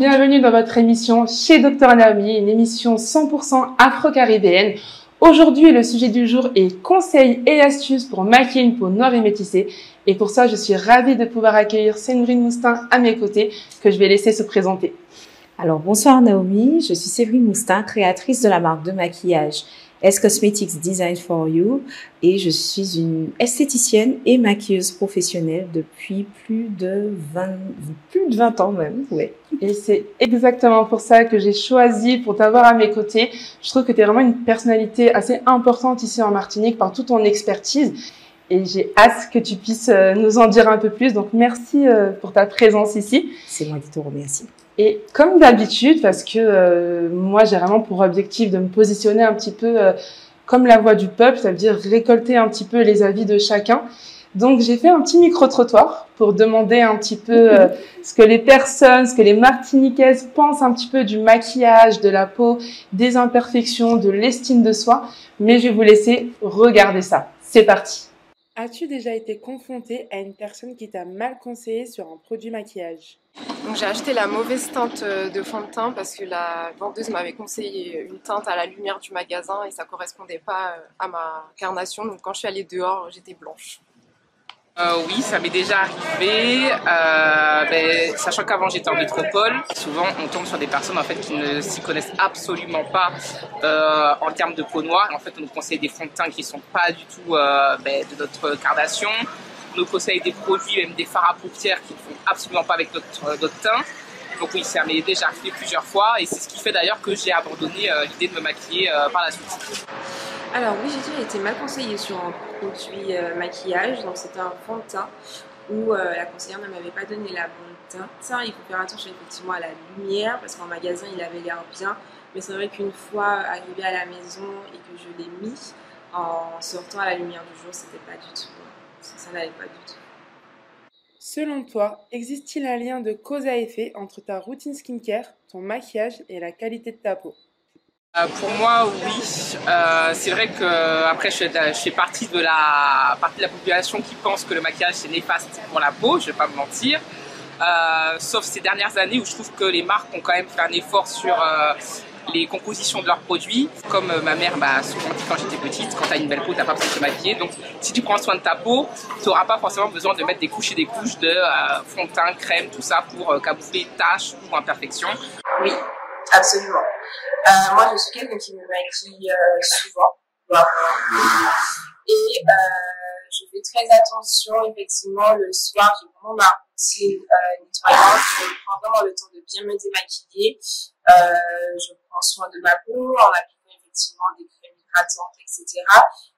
bienvenue dans votre émission chez Dr Naomi, une émission 100% afro-caribéenne. Aujourd'hui, le sujet du jour est conseils et astuces pour maquiller une peau noire et métissée. Et pour ça, je suis ravie de pouvoir accueillir Séverine Moustin à mes côtés, que je vais laisser se présenter. Alors, bonsoir Naomi, je suis Séverine Moustin, créatrice de la marque de maquillage S Cosmetics Design for You? Et je suis une esthéticienne et maquilleuse professionnelle depuis plus de 20, plus de 20 ans même, ouais. Et c'est exactement pour ça que j'ai choisi pour t'avoir à mes côtés. Je trouve que tu es vraiment une personnalité assez importante ici en Martinique par toute ton expertise et j'ai hâte que tu puisses euh, nous en dire un peu plus. Donc merci euh, pour ta présence ici. C'est moi qui te remercie. Et comme d'habitude, parce que euh, moi j'ai vraiment pour objectif de me positionner un petit peu euh, comme la voix du peuple, ça veut dire récolter un petit peu les avis de chacun. Donc j'ai fait un petit micro-trottoir pour demander un petit peu euh, ce que les personnes, ce que les Martiniquaises pensent un petit peu du maquillage, de la peau, des imperfections, de l'estime de soi. Mais je vais vous laisser regarder ça. C'est parti. As-tu déjà été confronté à une personne qui t'a mal conseillé sur un produit maquillage? Donc j'ai acheté la mauvaise teinte euh, de fond de teint parce que la vendeuse m'avait conseillé une teinte à la lumière du magasin et ça correspondait pas euh, à ma carnation. Donc quand je suis allée dehors, j'étais blanche. Euh, oui, ça m'est déjà arrivé. Euh, ben, sachant qu'avant j'étais en métropole, souvent on tombe sur des personnes en fait qui ne s'y connaissent absolument pas euh, en termes de peau noire. En fait, on nous conseille des fonds de teint qui sont pas du tout euh, ben, de notre carnation. On nous conseille des produits, même des fards à paupières qui ne font absolument pas avec notre, euh, notre teint. Donc oui, ça m'est déjà arrivé plusieurs fois et c'est ce qui fait d'ailleurs que j'ai abandonné euh, l'idée de me maquiller euh, par la suite. Alors oui, j'ai été mal conseillée sur un produit euh, maquillage, donc c'était un fond de teint où la conseillère ne m'avait pas donné la bonne teinte. Il faut faire attention effectivement à la lumière parce qu'en magasin il avait l'air bien, mais c'est vrai qu'une fois arrivé à la maison et que je l'ai mis en sortant à la lumière du jour, c'était pas du tout, ça n'allait pas du tout. Selon toi, existe-t-il un lien de cause à effet entre ta routine skincare, ton maquillage et la qualité de ta peau? Euh, pour moi, oui. Euh, c'est vrai que après, je fais, partie de la partie de la population qui pense que le maquillage c'est néfaste pour la peau. Je vais pas me mentir. Euh, sauf ces dernières années où je trouve que les marques ont quand même fait un effort sur les compositions de leurs produits. Comme euh, ma mère m'a souvent dit quand j'étais petite, quand tu as une belle peau, t'as pas besoin de te maquiller. Donc, si tu prends soin de ta peau, tu n'auras pas forcément besoin de mettre des couches et des couches de euh, fond de teint, crème, tout ça pour euh, camoufler taches ou imperfections. Oui, absolument. Euh, moi, je suis quelqu'un qui me maquille souvent. Et je fais très attention, effectivement, le soir, j'ai vraiment ma routine euh. Je prends vraiment le temps de bien me démaquiller. Euh, je prends soin de ma peau en appliquant effectivement des crèmes hydratantes, etc.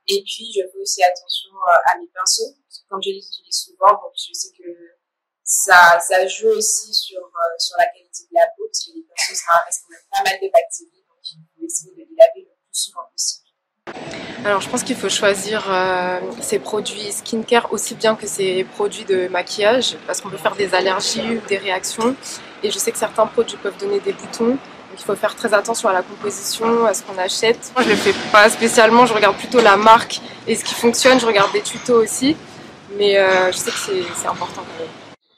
Et puis, je fais aussi attention euh, à mes pinceaux. Comme je les utilise souvent, donc je sais que ça, ça joue aussi sur, sur la qualité de la peau, parce que les pinceaux, ça reste quand même pas mal de bactéries, donc il faut essayer de les laver le plus souvent possible. Alors je pense qu'il faut choisir euh, ses produits skincare aussi bien que ses produits de maquillage parce qu'on peut faire des allergies ou des réactions. Et je sais que certains produits peuvent donner des boutons. Donc il faut faire très attention à la composition, à ce qu'on achète. Moi je le fais pas spécialement, je regarde plutôt la marque et ce qui fonctionne, je regarde des tutos aussi. Mais euh, je sais que c'est important quand même.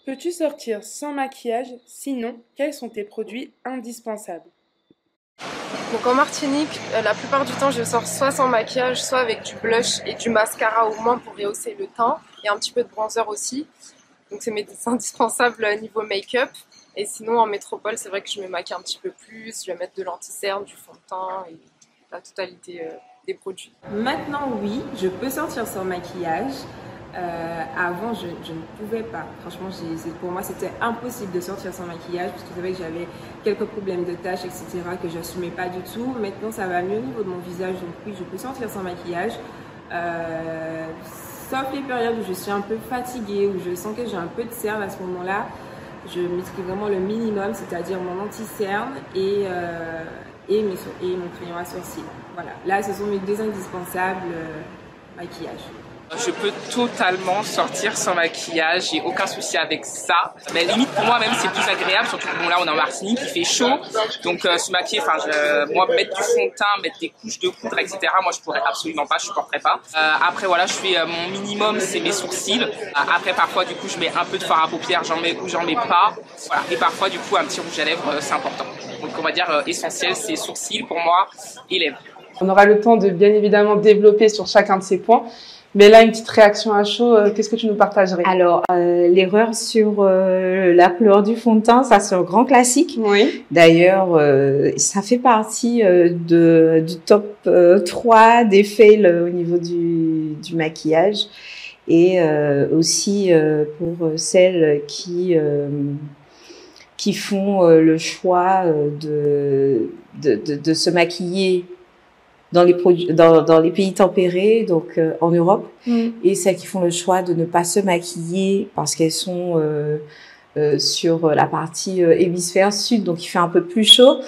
Peux-tu sortir sans maquillage? Sinon, quels sont tes produits indispensables? Donc en Martinique, euh, la plupart du temps, je sors soit sans maquillage, soit avec du blush et du mascara au moins pour rehausser le teint et un petit peu de bronzer aussi. Donc c'est mes indispensables euh, niveau make-up. Et sinon en métropole, c'est vrai que je me maquille un petit peu plus, je vais mettre de l'anti-cerne, du fond de teint et la totalité euh, des produits. Maintenant, oui, je peux sortir sans maquillage. Euh, avant, je, je ne pouvais pas. Franchement, pour moi, c'était impossible de sortir sans maquillage parce que c'est vrai que j'avais quelques problèmes de taches, etc., que j'assumais pas du tout. Maintenant, ça va mieux au niveau de mon visage, donc oui, je peux sortir sans maquillage. Euh, sauf les périodes où je suis un peu fatiguée, où je sens que j'ai un peu de cerne à ce moment-là, je maîtrise vraiment le minimum, c'est-à-dire mon anti-cerne et, euh, et, mon crayon à sourcils. Voilà, là, ce sont mes deux indispensables euh, maquillage. Je peux totalement sortir sans maquillage, j'ai aucun souci avec ça. Mais limite pour moi même c'est plus agréable, surtout bon là on est en Martinique, il fait chaud, donc euh, se maquiller, enfin moi mettre du fond de teint, mettre des couches de poudre, etc. Moi je pourrais absolument pas, je supporterais pas. Euh, après voilà, je fais euh, mon minimum, c'est mes sourcils. après parfois du coup je mets un peu de fard à paupières, j'en mets ou j'en mets pas. Voilà. Et parfois du coup un petit rouge à lèvres, c'est important. Donc on va dire essentiel, c'est sourcils pour moi et lèvres. On aura le temps de bien évidemment développer sur chacun de ces points. Mais là, une petite réaction à chaud, euh, qu'est-ce que tu nous partagerais? Alors, euh, l'erreur sur euh, la couleur du fond de teint, ça c'est un grand classique. Oui. D'ailleurs, ça fait partie de, du top 3 des fails au niveau du, du maquillage. Et aussi pour celles qui qui font le choix de, de, de, de se maquiller dans les produits, dans, dans les pays tempérés, donc euh, en Europe, mm. et celles qui font le choix de ne pas se maquiller parce qu'elles sont euh, euh, sur la partie hémisphère sud, donc il fait un peu plus chaud.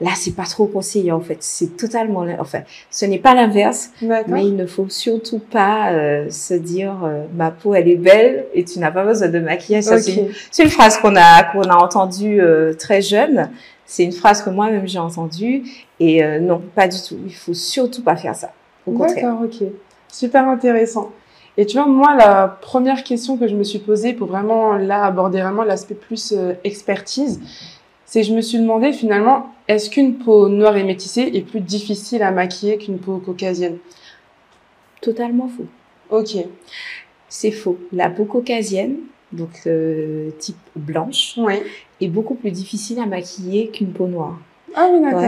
Là, c'est pas trop conseillé en fait. C'est totalement, enfin, ce n'est pas l'inverse, mais il ne faut surtout pas se dire ma peau elle est belle et tu n'as pas besoin de maquillage. C'est une, phrase qu'on a qu'on a entendue très jeune c'est une phrase que moi-même j'ai entendue et euh, non, pas du tout. Il faut surtout pas faire ça. Au contraire. D'accord, ok. Super intéressant. Et tu vois, moi, la première question que je me suis posée pour vraiment là aborder vraiment l'aspect plus euh, expertise, c'est je me suis demandé finalement, est-ce qu'une peau noire et métissée est plus difficile à maquiller qu'une peau caucasienne? Totalement faux. Ok. C'est faux. La peau caucasienne, donc euh, type blanche, est beaucoup plus difficile à maquiller qu'une peau noire. Ah oui, d'accord.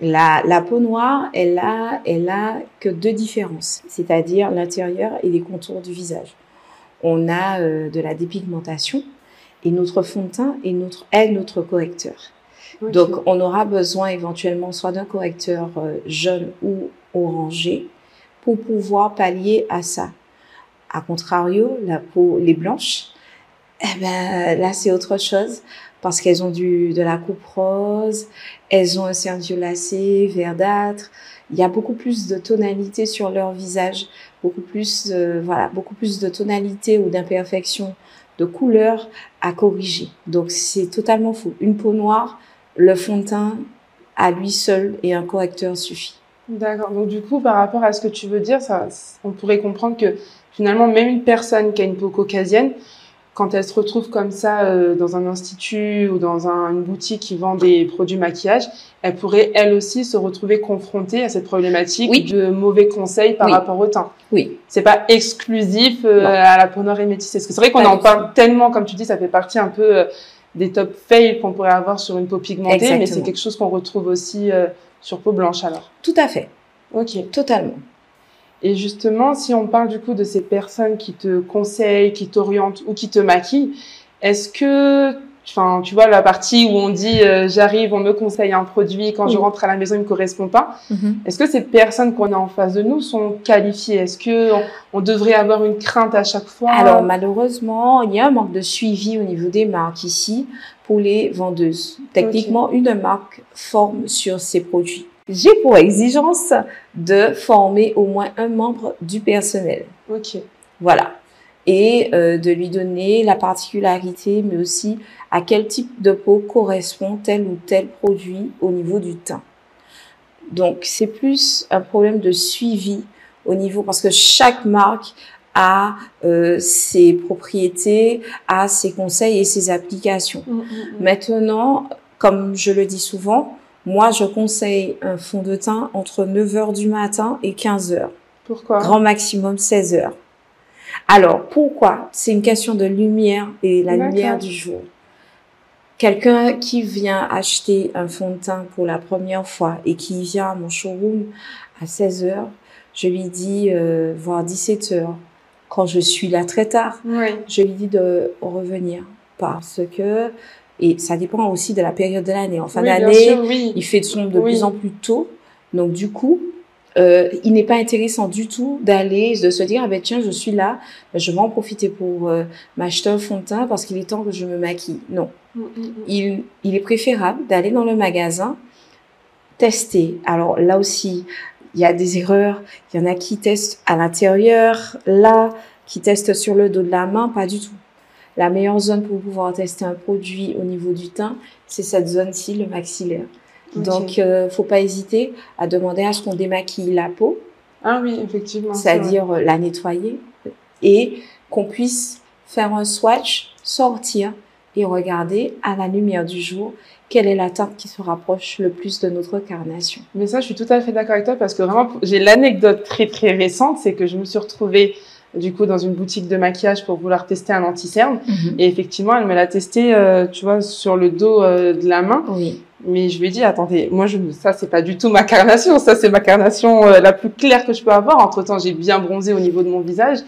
La, la peau noire, elle a, elle a que deux différences, c'est-à-dire l'intérieur et les contours du visage. On a euh, de la dépigmentation et notre fond de teint est notre, est notre correcteur. Donc, on aura besoin éventuellement soit d'un correcteur euh, jaune ou orangé pour pouvoir pallier à ça. A contrario, la peau, les blanches, eh ben là c'est autre chose parce qu'elles ont du de la coupe rose, elles ont un cercle violacé, verdâtre. Il y a beaucoup plus de tonalité sur leur visage, beaucoup plus euh, voilà, beaucoup plus de tonalité ou d'imperfection de couleur à corriger. Donc c'est totalement faux. Une peau noire, le fond de teint à lui seul et un correcteur suffit. D'accord. Donc du coup, par rapport à ce que tu veux dire, ça, on pourrait comprendre que finalement, même une personne qui a une peau caucasienne, quand elle se retrouve comme ça euh, dans un institut ou dans une boutique qui vend des produits maquillage, elle pourrait elle aussi se retrouver confrontée à cette problématique de mauvais conseils par rapport au teint. Oui. C'est pas exclusif euh, à la peau noire et métissée. Parce que c'est vrai qu'on en parle tellement, comme tu dis, ça fait partie un peu euh, des top fails qu'on pourrait avoir sur une peau pigmentée, mais c'est quelque chose qu'on retrouve aussi sur peau blanche alors. Tout à fait. Ok. Totalement. Et justement, si on parle du coup de ces personnes qui te conseillent, qui t'orientent ou qui te maquillent, est-ce que, enfin, tu vois la partie où on dit euh, j'arrive, on me conseille un produit, quand je rentre à la maison, il me correspond pas. Mhm. Est-ce que ces personnes qu'on a en face de nous sont qualifiées? Est-ce que on, devrait avoir une crainte à chaque fois? Alors malheureusement, il y a un manque de suivi au niveau des marques ici pour les vendeuses. Techniquement, une marque forme sur ses produits j'ai pour exigence de former au moins un membre du personnel. Ok. Voilà. Et euh, de lui donner la particularité, mais aussi à quel type de peau correspond tel ou tel produit au niveau du teint. Donc, c'est plus un problème de suivi au niveau, parce que chaque marque a euh, ses propriétés, a ses conseils et ses applications. Mm, mm, mm. Maintenant, comme je le dis souvent, moi, je conseille un fond de teint entre 9 heures du matin et 15 heures. Pourquoi? Grand maximum 16 heures. Alors, pourquoi? C'est une question de lumière et la lumière du jour. Quelqu'un qui vient acheter un fond de teint pour la première fois et qui vient à mon showroom à 16 heures, je lui dis, euh, voire 17 heures, quand je suis là très tard, je lui dis de revenir parce que et ça dépend aussi de la période de l'année. En fin d'année, il fait sombre de plus en plus tôt. Donc, du coup, euh, il n'est pas intéressant du tout d'aller, de se dire, ah ben tiens, je suis là, je vais en profiter pour euh, m'acheter un fond de teint parce qu'il est temps que je me maquille. Non. Mm, mm, mm. Il, il est préférable d'aller dans le magasin, tester. Alors là aussi, il y a des erreurs. Il y en a qui testent à l'intérieur, là, qui testent sur le dos de la main, pas du tout. La meilleure zone pour pouvoir tester un produit au niveau du teint, c'est cette zone-ci, le maxillaire. Donc, euh, faut pas hésiter à demander à ce qu'on démaquille la peau. Ah oui, effectivement. C'est-à-dire euh, la nettoyer et qu'on puisse faire un swatch, sortir et regarder à la lumière du jour quelle est la teinte qui se rapproche le plus de notre carnation. Mais ça, je suis tout à fait d'accord avec toi parce que vraiment, j'ai l'anecdote très très récente, c'est que je me suis retrouvée du coup dans une boutique de maquillage pour vouloir tester un anti-cerne mhm. et effectivement, elle me l'a testé, euh, tu vois, sur le dos euh, de la main. Oui. Mais je lui ai dit, attendez, moi, je, ça, c'est pas du tout ma carnation. Ça, c'est ma carnation euh, la plus claire que je peux avoir. Entre temps, j'ai bien bronzé au niveau de mon visage.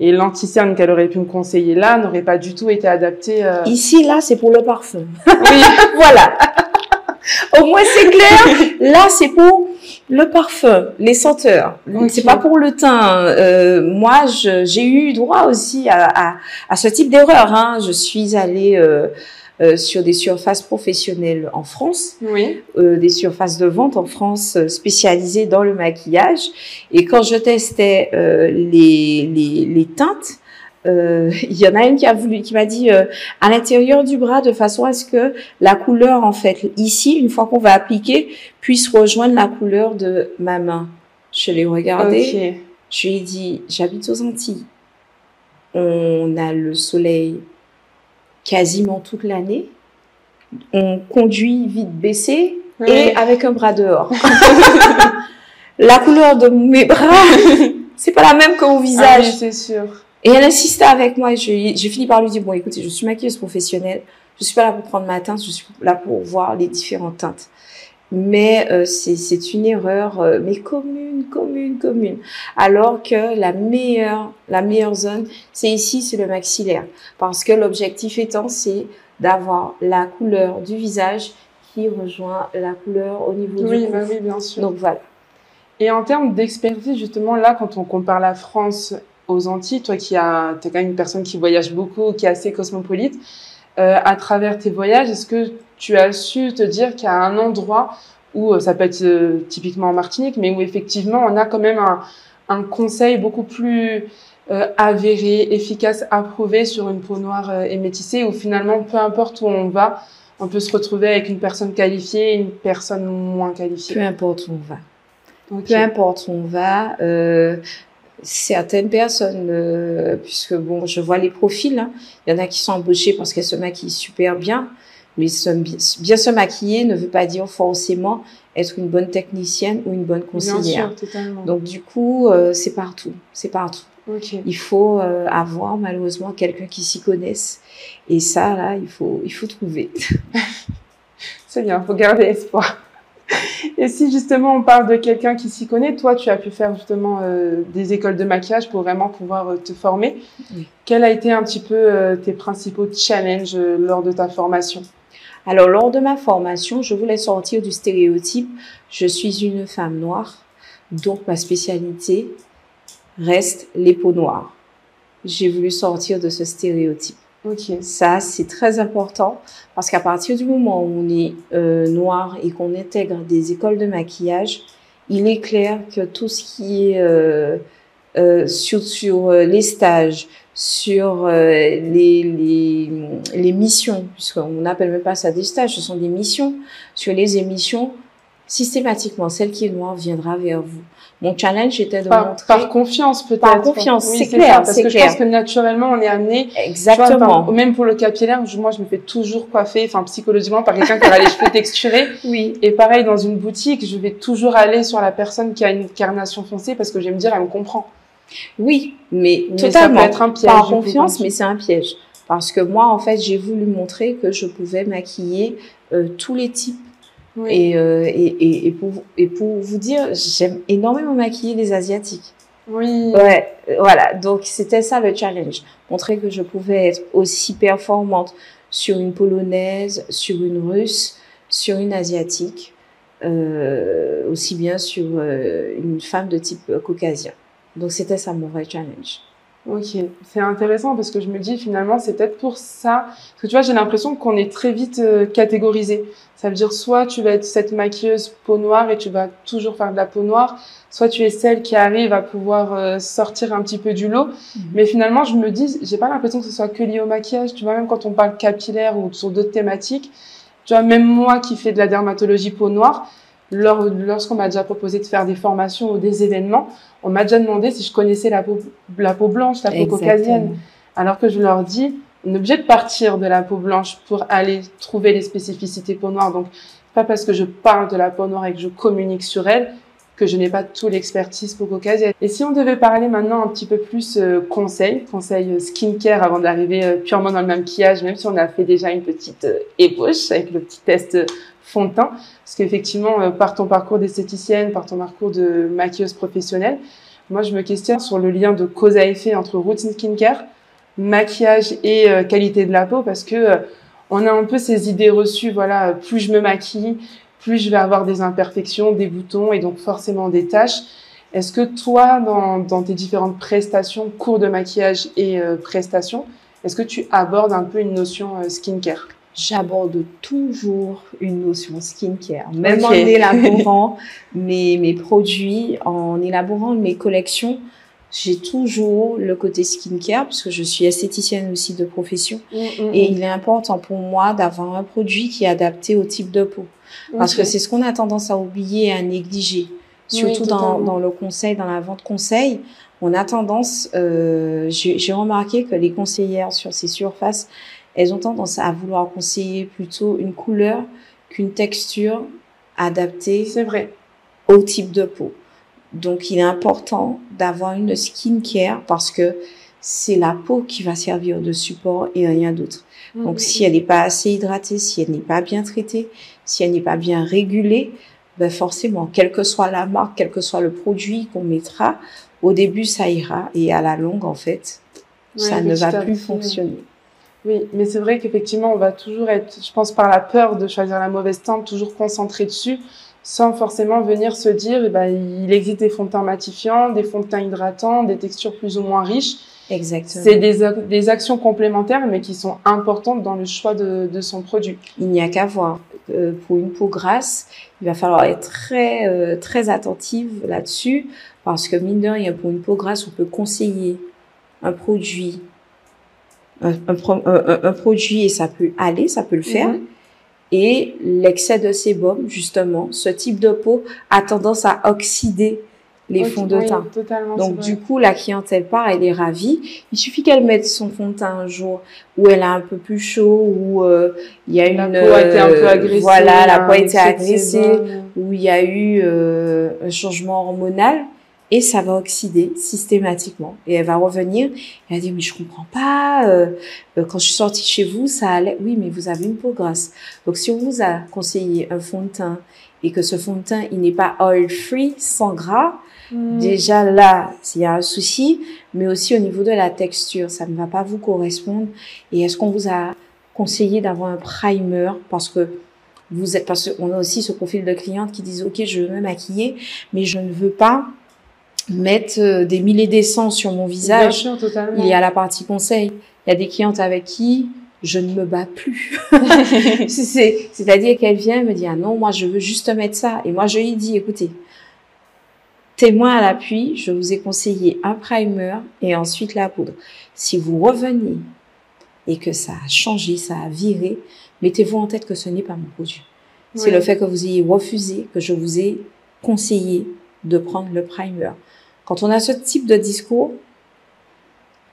Et l'anti-cerne qu'elle aurait pu me conseiller là n'aurait pas du tout été adapté. Euh... Ici, là, c'est pour le parfum. Oui, voilà. Au moins, c'est clair. Là, c'est pour le parfum, les senteurs. C'est pas pour le teint. Euh, moi, j'ai eu droit aussi à, à, à ce type d'erreur. Hein. Je suis allée euh, euh, sur des surfaces professionnelles en France, oui. euh, des surfaces de vente en France euh, spécialisées dans le maquillage. Et quand je testais euh, les, les, les, teintes, euh, il y en a une qui a voulu, qui m'a dit à l'intérieur du bras de façon à ce que la couleur, en fait, ici, une fois qu'on va appliquer, puisse rejoindre la couleur de ma main. Je l'ai regardé. Okay. Je lui ai dit, j'habite aux Antilles. On a le soleil quasiment toute l'année. On conduit vite baissé oui. et avec un bras dehors. la couleur de mes bras, c'est pas la même que mon visage. Ah oui, c'est sûr. Et elle insistait avec moi. J'ai fini par lui dire bon, écoutez, je suis maquilleuse professionnelle. Je suis pas là pour prendre ma teinte. Je suis là pour voir les différentes teintes. Mais euh, c'est une erreur, euh, mais commune, commune, commune. Alors que la meilleure, la meilleure zone, c'est ici, c'est le maxillaire, parce que l'objectif étant, c'est d'avoir la couleur du visage qui rejoint la couleur au niveau oui, du cou. Bah oui, bien sûr. Donc voilà. Et en termes d'expertise, justement, là, quand on compare la France aux Antilles, toi qui as, es quand même une personne qui voyage beaucoup, qui est assez cosmopolite, euh, à travers tes voyages, est-ce que tu as su te dire qu'il y a un endroit où euh, ça peut être euh, typiquement en Martinique, mais où effectivement on a quand même un, un conseil beaucoup plus euh, avéré, efficace, approuvé sur une peau noire euh, et métissée, où finalement peu importe où on va, on peut se retrouver avec une personne qualifiée et une personne moins qualifiée? Peu importe où on va. Okay. Peu importe où on va. Euh, certaines personnes, euh, puisque bon, je vois les profils, hein, il y en a qui sont embauchés parce qu'elles se maquillent super bien, mais se, bien se maquiller ne veut pas dire forcément être une bonne technicienne ou une bonne conseillère. Bien sûr, totalement. Donc du coup, euh, c'est partout, c'est partout. Okay. Il faut euh, avoir malheureusement quelqu'un qui s'y connaisse, et ça là, il faut, il faut trouver. c'est bien, faut garder espoir. Et si justement on parle de quelqu'un qui s'y connaît, toi tu as pu faire justement euh, des écoles de maquillage pour vraiment pouvoir euh, te former. Oui. Quel a été un petit peu euh, tes principaux challenges euh, lors de ta formation? Alors lors de ma formation, je voulais sortir du stéréotype je suis une femme noire, donc ma spécialité reste les peaux noires. J'ai voulu sortir de ce stéréotype. Ok. Ça, c'est très important parce qu'à partir du moment où on est euh, noir et qu'on intègre des écoles de maquillage, il est clair que tout ce qui est euh, euh, sur, sur les stages, sur les, les, les missions, puisqu'on n'appelle même pas ça des stages, ce sont des missions, sur les émissions, systématiquement, celle qui est noire viendra vers vous. Mon challenge était de par, montrer par confiance peut-être. Par confiance, oui, c'est clair, ça, parce que clair. je pense que naturellement on est amené. Exactement. Vois, par, même pour le capillaire, moi je me fais toujours coiffer, enfin psychologiquement par quelqu'un qui aura les cheveux texturés. Oui. Et pareil dans une boutique, je vais toujours aller sur la personne qui a une carnation foncée parce que je vais me dire elle me comprend. Oui, mais, mais totalement. Ça peut être un piège. Par confiance, mais c'est un piège. Parce que moi, en fait, j'ai voulu montrer que je pouvais maquiller euh, tous les types oui. Et, euh, et, et, et, pour, et pour vous dire, j'aime énormément maquiller les Asiatiques. Oui. Ouais, voilà. Donc, c'était ça le challenge. Montrer que je pouvais être aussi performante sur une polonaise, sur une russe, sur une asiatique, euh, aussi bien sur euh, une femme de type caucasien. Donc, c'était ça mon vrai challenge. Ok, c'est intéressant parce que je me dis finalement c'est peut-être pour ça. Parce que tu vois, j'ai l'impression qu'on est très vite euh, catégorisé. Ça veut dire soit tu vas être cette maquilleuse peau noire et tu vas toujours faire de la peau noire, soit tu es celle qui arrive à pouvoir euh, sortir un petit peu du lot. Mhm. Mais finalement, je me dis, j'ai pas l'impression que ce soit que lié au maquillage. Tu vois, même quand on parle capillaire ou sur d'autres thématiques, tu vois, même moi qui fais de la dermatologie peau noire, lorsqu'on m'a déjà proposé de faire des formations ou des événements, on m'a déjà demandé si je connaissais la peau, la peau blanche, la peau caucasienne. Alors que je leur dis, on est obligé de partir de la peau blanche pour aller trouver les spécificités peau noire. Donc, pas parce que je parle de la peau noire et que je communique sur elle que je n'ai pas tout l'expertise peau caucasienne. Et si on devait parler maintenant un petit peu plus euh, conseil, conseil euh, skincare avant d'arriver euh, purement dans le maquillage, même si on a fait déjà une petite ébauche avec le petit test fond de teint, parce qu'effectivement, par ton parcours d'esthéticienne, par ton parcours de maquilleuse professionnelle, moi je me questionne sur le lien de cause à effet entre routine skincare, maquillage et qualité de la peau, parce que on a un peu ces idées reçues, voilà, plus je me maquille, plus je vais avoir des imperfections, des boutons et donc forcément des taches. Est-ce que toi, dans, dans, tes différentes prestations, cours de maquillage et euh, prestations, est-ce que tu abordes un peu une notion euh, skincare? J'aborde toujours une notion skincare, même en élaborant mes, mes produits, en élaborant mes collections. J'ai toujours le côté skincare puisque je suis esthéticienne aussi de profession mm, mm, et mm. il est important pour moi d'avoir un produit qui est adapté au type de peau. Parce que c'est ce qu'on a tendance à oublier et à négliger. Surtout dans, dans, le conseil, dans la vente conseil, on a tendance, euh, j'ai remarqué que les conseillères sur ces surfaces, elles ont tendance à vouloir conseiller plutôt une couleur qu'une texture adaptée c'est vrai. au type de peau. Donc, il est important d'avoir une skincare parce que c'est la peau qui va servir de support et rien d'autre. Donc, si elle n'est pas assez hydratée, si elle n'est pas bien traitée, si elle n'est pas bien régulée, ben forcément, quelle que soit la marque, quel que soit le produit qu'on mettra, au début, ça ira et à la longue, en fait, ça ne va plus fonctionner. Oui, mais c'est vrai qu'effectivement, on va toujours être, je pense, par la peur de choisir la mauvaise teinte, toujours concentré dessus, sans forcément venir se dire, eh ben, il existe des fonds de teint matifiants, des fonds de teint hydratants, des textures plus ou moins riches. Exactement. C'est des, des actions complémentaires, mais qui sont importantes dans le choix de, de son produit. Il n'y a qu'à voir. Euh, pour une peau grasse, il va falloir être très euh, très attentive là-dessus, parce que mine de rien, pour une peau grasse, on peut conseiller un produit, un, un, un, produit et ça peut aller, ça peut le faire. Mm-hmm. Et l'excès de sébum, justement, ce type de peau a tendance à oxyder les fonds de teint. Donc du coup, la clientèle part, elle est ravie. Il suffit qu'elle mette son fond de teint un jour où elle a un peu plus chaud, où euh, il y a la une peau a été un peu agressée, voilà, la peau a été agressée, où il y a eu euh, un changement hormonal. Et ça va oxyder systématiquement. Et elle va revenir. Elle va dire, mais je comprends pas. Euh, quand je suis sortie chez vous, ça allait. Oui, mais vous avez une peau grasse. Donc, si on vous a conseillé un fond de teint et que ce fond de teint, il n'est pas oil free, sans gras, Hmm. Déjà là, il y a un souci, mais aussi au niveau de la texture, ça ne va pas vous correspondre. Et est-ce qu'on vous a conseillé d'avoir un primer? Parce que vous êtes parce qu'on a aussi ce profil de cliente qui disent ok je veux me maquiller mais je ne veux pas mettre euh, des milliers d'essence sur mon visage. Bien sûr, totalement. Il y a la partie conseil. Il y a des clientes avec qui je ne me bats plus. C'est-à-dire qu'elle vient me dit ah non moi je veux juste mettre ça et moi je lui dis écoutez Témoin à l'appui, je vous ai conseillé un primer et ensuite la poudre. Si vous revenez et que ça a changé, ça a viré, mettez-vous en tête que ce n'est pas mon produit. C'est le fait que vous ayez refusé, que je vous ai conseillé de prendre le primer. Quand on a ce type de discours,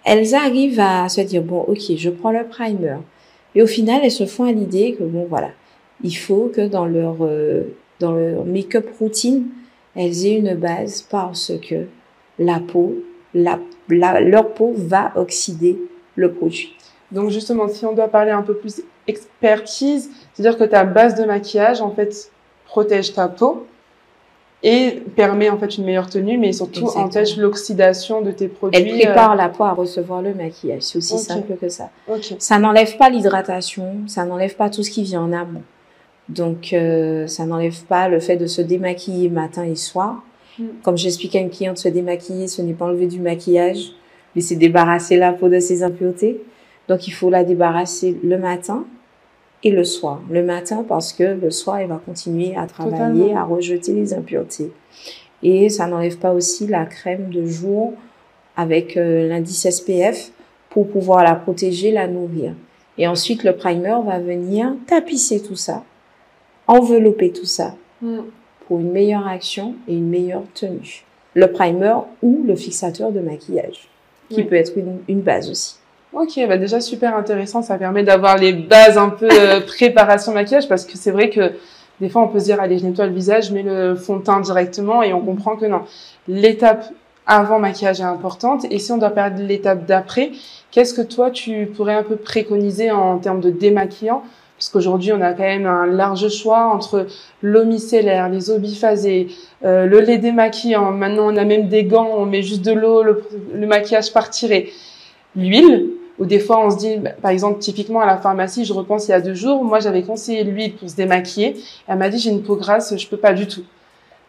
elles arrivent à se dire, bon, ok, je prends le primer. Et au final, elles se font à l'idée que, bon, voilà, il faut que dans leur, euh, dans leur make-up routine, elles aient une base parce que la peau, la, leur peau va oxyder le produit. Donc justement, si on doit parler un peu plus expertise, c'est-à-dire que ta base de maquillage, en fait, protège ta peau et permet en fait une meilleure tenue, mais surtout empêche l'oxydation de tes produits. Elle prépare euh, la peau à recevoir le maquillage. C'est aussi simple que ça. Ça n'enlève pas l'hydratation, ça n'enlève pas tout ce qui vient en amont. Donc, euh, ça n'enlève pas le fait de se démaquiller matin et soir. Mm. Comme j'explique à une cliente, se démaquiller, ce n'est pas enlever du maquillage. mais c'est débarrasser la peau de ses impuretés. Donc, il faut la débarrasser le matin et le soir. Le matin parce que le soir, elle va continuer à travailler, Totalement. à rejeter les impuretés. Et ça n'enlève pas aussi la crème de jour avec euh, l'indice SPF pour pouvoir la protéger, la nourrir. Et ensuite, le primer va venir tapisser tout ça, envelopper tout ça Mm. pour une meilleure action et une meilleure tenue. Le primer ou le fixateur de maquillage, qui Oui. peut être une, une base aussi. Ok, bah déjà super intéressant. Ça permet d'avoir les bases un peu euh, préparation maquillage parce que c'est vrai que des fois on peut se dire allez je nettoie le visage, je mets le fond de teint directement et on comprend que non. L'étape avant maquillage est importante et si on doit perdre l'étape d'après, qu'est-ce que toi tu pourrais un peu préconiser en termes de démaquillant? Parce qu'aujourd'hui on a quand même un large choix entre l'eau micellaire, les eaux biphasées, euh, le lait démaquillant. Maintenant on a même des gants, on met juste de l'eau, le, le maquillage partirait. L'huile, ou des fois on se dit, bah, par exemple, typiquement à la pharmacie, je repense il y a deux jours, moi j'avais conseillé l'huile pour se démaquiller. Elle m'a dit j'ai une peau grasse, je peux pas du tout.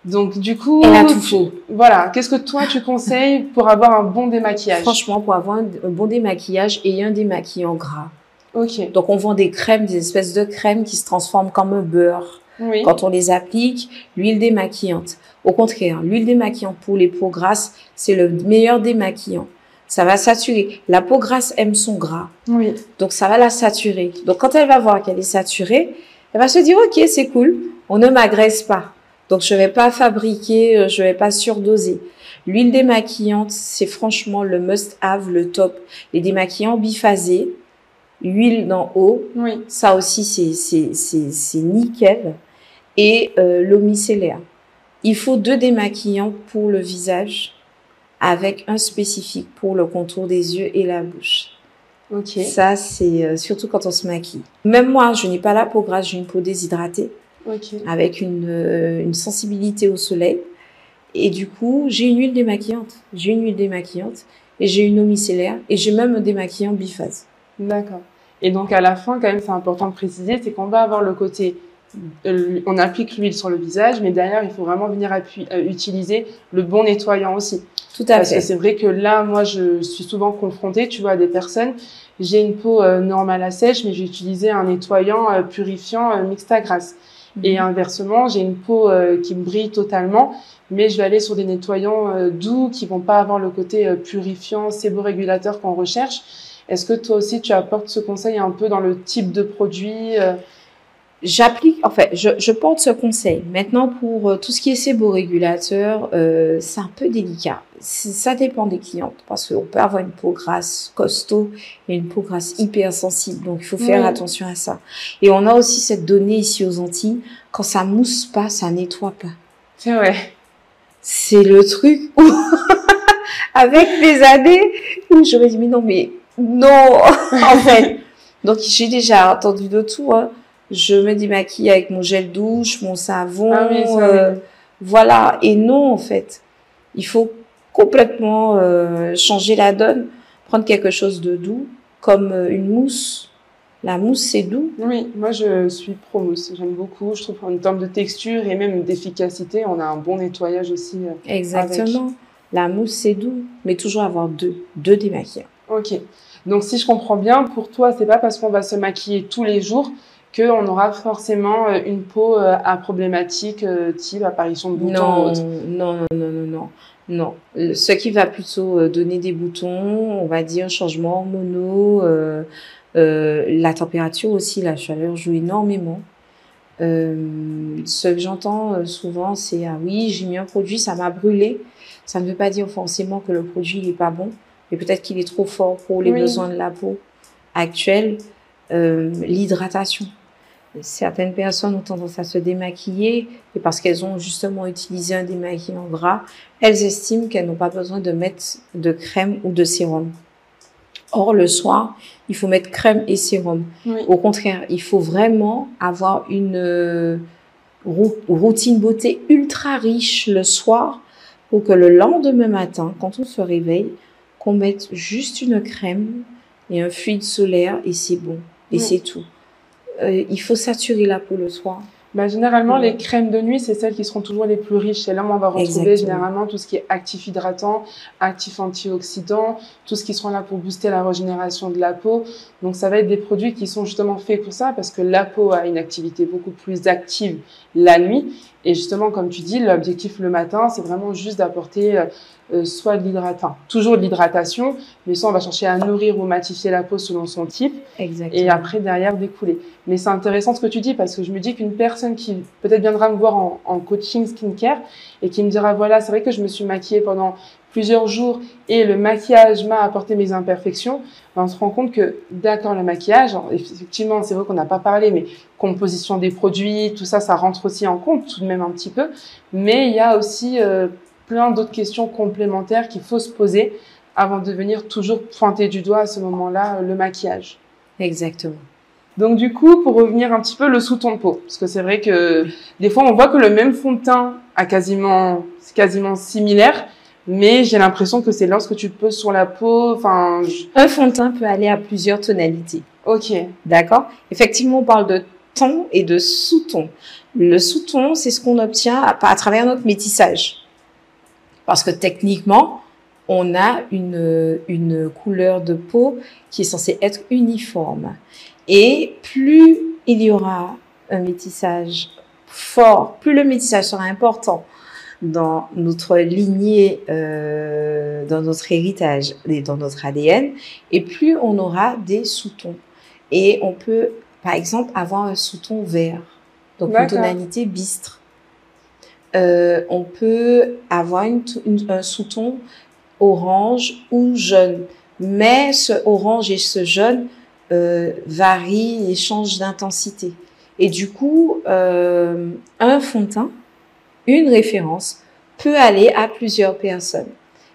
Donc du coup, Elle a tout voilà. Qu'est-ce que toi tu conseilles pour avoir un bon démaquillage? Franchement, pour avoir un, bon démaquillage et un démaquillant gras. Ok. Donc, on vend des crèmes, des espèces de crèmes qui se transforment comme un beurre. Oui. Quand on les applique, l'huile démaquillante. Au contraire, l'huile démaquillante pour les peaux grasses, c'est le meilleur démaquillant. Ça va saturer. La peau grasse aime son gras. Oui. Donc, ça va la saturer. Donc, quand elle va voir qu'elle est saturée, elle va se dire, OK, c'est cool. On ne m'agresse pas. Donc, je vais pas fabriquer, euh, je vais pas surdoser. L'huile démaquillante, c'est franchement le must-have, le top. Les démaquillants biphasés, huile d'en haut, Oui. ça aussi, c'est, c'est, c'est, c'est nickel. Et euh, l'eau micellaire. Il faut deux démaquillants pour le visage avec un spécifique pour le contour des yeux et la bouche. Ok. Ça, c'est euh, surtout quand on se maquille. Même moi, je n'ai pas la peau grasse, j'ai une peau déshydratée avec une, euh, une sensibilité au soleil. Et du coup, j'ai une huile démaquillante. J'ai une huile démaquillante et j'ai une eau micellaire et j'ai même un démaquillant biphase. D'accord. Et donc à la fin, quand même, c'est important de préciser, c'est qu'on va avoir le côté, euh, on applique l'huile sur le visage, mais derrière, il faut vraiment venir appuyer, euh, utiliser le bon nettoyant aussi. Tout à Parce que c'est vrai que là, moi, je suis souvent confrontée, tu vois, à des personnes. J'ai une peau euh, normale à sèche, mais j'ai utilisé un nettoyant euh, purifiant euh, mixte à grasse. Et inversement, j'ai une peau euh, qui brille totalement, mais je vais aller sur des nettoyants doux qui vont pas avoir le côté purifiant, séborégulateur qu'on recherche. Est-ce que toi aussi tu apportes ce conseil un peu dans le type de produit J'applique, en fait, je, je porte ce conseil. Maintenant, pour euh, tout ce qui est séborégulateur, euh, c'est un peu délicat. Ça dépend des clientes parce qu'on peut avoir une peau grasse costaud et une peau grasse hypersensible. Donc, il faut faire Oui. attention à ça. Et on a aussi cette donnée ici aux Antilles. Quand ça mousse pas, ça nettoie pas. C'est vrai. C'est le truc où, avec des années, où je me dis, mais non, mais non, en fait. Donc, j'ai déjà entendu de tout, hein. Je me démaquille avec mon gel douche, mon savon, Ah oui, euh, voilà. Et non, en fait. Il faut complètement euh, changer la donne, prendre quelque chose de doux, comme euh, une mousse. La mousse, c'est doux. Oui, moi je suis pro mousse. J'aime beaucoup. Je trouve en termes de texture et même d'efficacité, on a un bon nettoyage aussi. euh. Exactement. La mousse, c'est doux. Mais toujours avoir deux, deux démaquillants. Ok. Donc si je comprends bien, pour toi, c'est pas parce qu'on va se maquiller tous les jours qu'on aura forcément euh, une peau euh, à problématique euh, type apparition de boutons ou Non, non, non, non, non, non. Ce qui va plutôt euh, donner des boutons, on va dire changement hormonaux, euh, euh, la température aussi, la chaleur joue énormément. Euh, ce que j'entends euh, souvent, c'est ah oui, j'ai mis un produit, ça m'a brûlé. Ça ne veut pas dire forcément que le produit il est pas bon, mais peut-être qu'il est trop fort pour les Oui. besoins de la peau actuelle. Euh, L'hydratation. Certaines personnes ont tendance à se démaquiller et parce qu'elles ont justement utilisé un démaquillant gras, elles estiment qu'elles n'ont pas besoin de mettre de crème ou de sérum. Or, le soir, il faut mettre crème et sérum. Oui. Au contraire, il faut vraiment avoir une euh, rou- routine beauté ultra riche le soir pour que le lendemain matin, quand on se réveille, qu'on mette juste une crème et un fluide solaire et c'est bon. Et Oui. c'est tout. Euh, il faut saturer la peau le soir. bah, Généralement, les crèmes de nuit, c'est celles qui seront toujours les plus riches. Et là, on va retrouver généralement tout ce qui est actif hydratant, actif antioxydant, tout ce qui sera là pour booster la régénération de la peau. Donc, ça va être des produits qui sont justement faits pour ça parce que la peau a une activité beaucoup plus active la nuit. Et justement, comme tu dis, l'objectif le matin, c'est vraiment juste d'apporter euh, euh, soit de l'hydratation, toujours de l'hydratation, mais soit on va chercher à nourrir ou matifier la peau selon son type, Exactement. et après derrière découler. Mais c'est intéressant ce que tu dis parce que je me dis qu'une personne qui peut-être viendra me voir en, en coaching skincare et qui me dira voilà c'est vrai que je me suis maquillée pendant plusieurs jours et le maquillage m'a apporté mes imperfections, ben on se rend compte que d'accord le maquillage, effectivement c'est vrai qu'on n'a pas parlé, mais composition des produits, tout ça ça rentre aussi en compte tout de même un petit peu, mais il y a aussi euh, plein d'autres questions complémentaires qu'il faut se poser avant de venir toujours pointer du doigt à ce moment-là le maquillage. Exactement. Donc du coup, pour revenir un petit peu le sous-ton de peau, parce que c'est vrai que des fois on voit que le même fond de teint a quasiment, quasiment similaire, mais j'ai l'impression que c'est lorsque tu poses sur la peau, enfin. Un fond de teint peut aller à plusieurs tonalités. Ok. D'accord? Effectivement, on parle de ton et de sous-ton. Le sous-ton, c'est ce qu'on obtient à, à travers notre métissage. Parce que techniquement, on a une, une couleur de peau qui est censée être uniforme. Et plus il y aura un métissage fort, plus le métissage sera important dans notre lignée, euh, dans notre héritage et dans notre ADN, et plus on aura des sous-tons. Et on peut, par exemple, avoir un sous-ton vert, donc une tonalité bistre. Euh, on peut avoir une, une, un sous-ton orange ou jaune, mais ce orange et ce jaune euh, varient et changent d'intensité. Et du coup, euh, un fond de teint, une référence, peut aller à plusieurs personnes.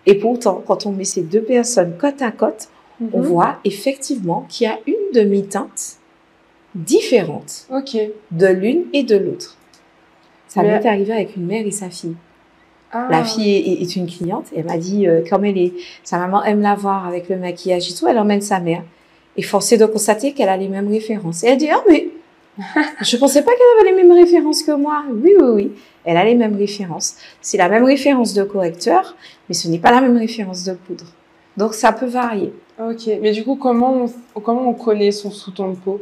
Et pourtant, quand on met ces deux personnes côte à côte, mm -hmm. on voit effectivement qu'il y a une demi-teinte différente okay. de l'une et de l'autre. Ça m'est arrivé avec une mère et sa fille. Ah. La fille est, est, une cliente. Elle m'a dit, euh, comme elle est, sa maman aime la voir avec le maquillage et tout, elle emmène sa mère. Et forcé de constater qu'elle a les mêmes références. Et elle dit, ah, mais je pensais pas qu'elle avait les mêmes références que moi. Oui, oui, oui. Elle a les mêmes références. C'est la même référence de correcteur, mais ce n'est pas la même référence de poudre. Donc, ça peut varier. Ok. Mais du coup, comment on, comment on connaît son sous-ton de peau?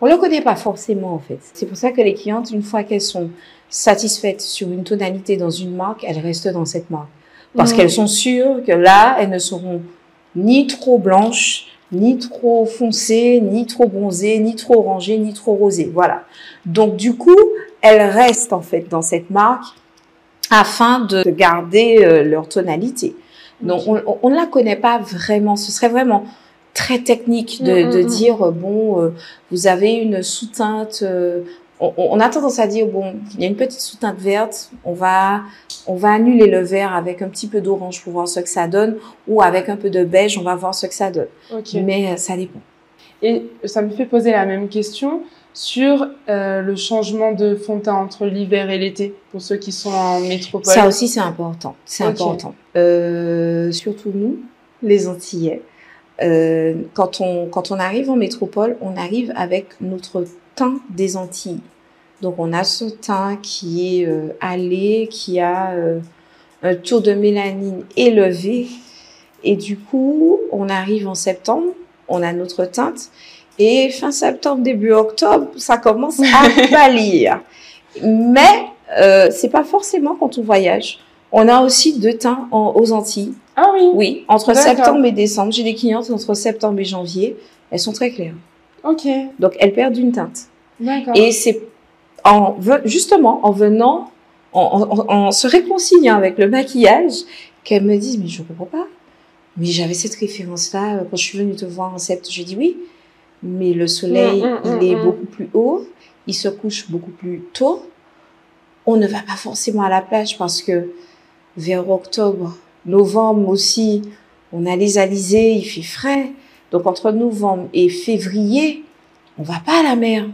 On le connaît pas forcément, en fait. C'est pour ça que les clientes, une fois qu'elles sont satisfaites sur une tonalité dans une marque, elles restent dans cette marque. Parce mmh. qu'elles sont sûres que là, elles ne seront ni trop blanches, ni trop foncées, ni trop bronzées, ni trop orangées, ni trop rosées. Voilà. Donc, du coup, elles restent en fait dans cette marque afin de garder euh, leur tonalité. Donc, on, on ne la connaît pas vraiment. Ce serait vraiment très technique de, mmh, de dire, bon, euh, vous avez une sous-teinte euh, on, on, a tendance à dire bon, il y a une petite sous-teinte verte, on va on va annuler le vert avec un petit peu d'orange pour voir ce que ça donne, ou avec un peu de beige, on va voir ce que ça donne. Okay. Mais ça dépend. Et ça me fait poser la même question sur euh, le changement de fond de teint entre l'hiver et l'été pour ceux qui sont en métropole. Ça aussi c'est important, c'est okay. important. Euh, surtout nous, les Antillais. Euh, quand on quand on arrive en métropole, on arrive avec notre teint des Antilles. Donc on a ce teint qui est euh, allé, qui a euh, un taux de mélanine élevé. Et du coup, on arrive en septembre, on a notre teinte. Et fin septembre, début octobre, ça commence à pâlir. Mais euh, c'est pas forcément quand on voyage. On a aussi deux teints en, aux Antilles. Ah oui. Oui, entre septembre et décembre. J'ai des clientes entre septembre et janvier. Elles sont très claires. Ok. Donc elles perdent une teinte. D'accord. Et c'est en justement en venant, en, en, en, se réconciliant avec le maquillage, qu'elles me disent mais je comprends pas. Mais j'avais cette référence là quand je suis venue te voir en septembre. Je dis oui, mais le soleil Mm, mm, il est mm, beaucoup plus haut, il se couche beaucoup plus tôt. On ne va pas forcément à la plage parce que vers octobre, novembre aussi, on a les alizés, il fait frais. Donc entre novembre et février, on va pas à la mer.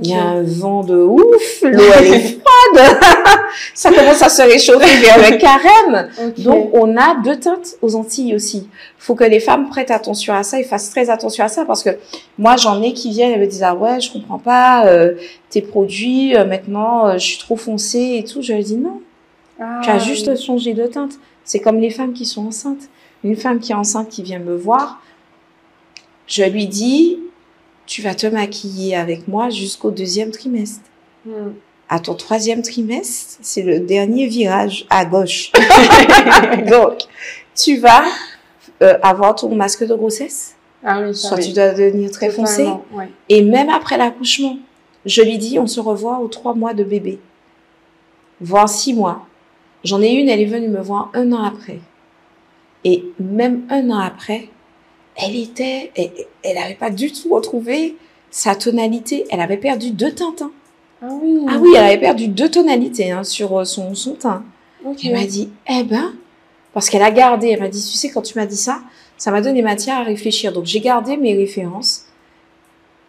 Il y a un vent de ouf, l'eau elle est froide, ça commence à se réchauffer vers le carême. Donc, on a deux teintes aux Antilles aussi. faut que les femmes prêtent attention à ça et fassent très attention à ça parce que moi, j'en ai qui viennent et me disent, ah ouais, je comprends pas euh, tes produits, euh, maintenant, euh, je suis trop foncée et tout. Je leur dis, non, Ah, tu as juste oui. changé de teinte. C'est comme les femmes qui sont enceintes. Une femme qui est enceinte qui vient me voir, je lui dis, tu vas te maquiller avec moi jusqu'au deuxième trimestre. Hmm. À ton troisième trimestre, c'est le dernier virage à gauche. Donc, tu vas euh, avoir ton masque de grossesse, Ah oui, ça soit oui. tu dois devenir très foncé. Ouais. Et même après l'accouchement, je lui dis, on se revoit aux trois mois de bébé, voire six mois. J'en ai une, elle est venue me voir un an après. Et même un an après, elle était, elle, n'avait pas du tout retrouvé sa tonalité. Elle avait perdu deux teintes. Ah oui. Ah oui, elle avait perdu deux tonalités hein, sur euh, son, son teint. Elle m'a dit, eh ben, parce qu'elle a gardé, elle m'a dit, tu sais, quand tu m'as dit ça, ça m'a donné matière à réfléchir. Donc, j'ai gardé mes références.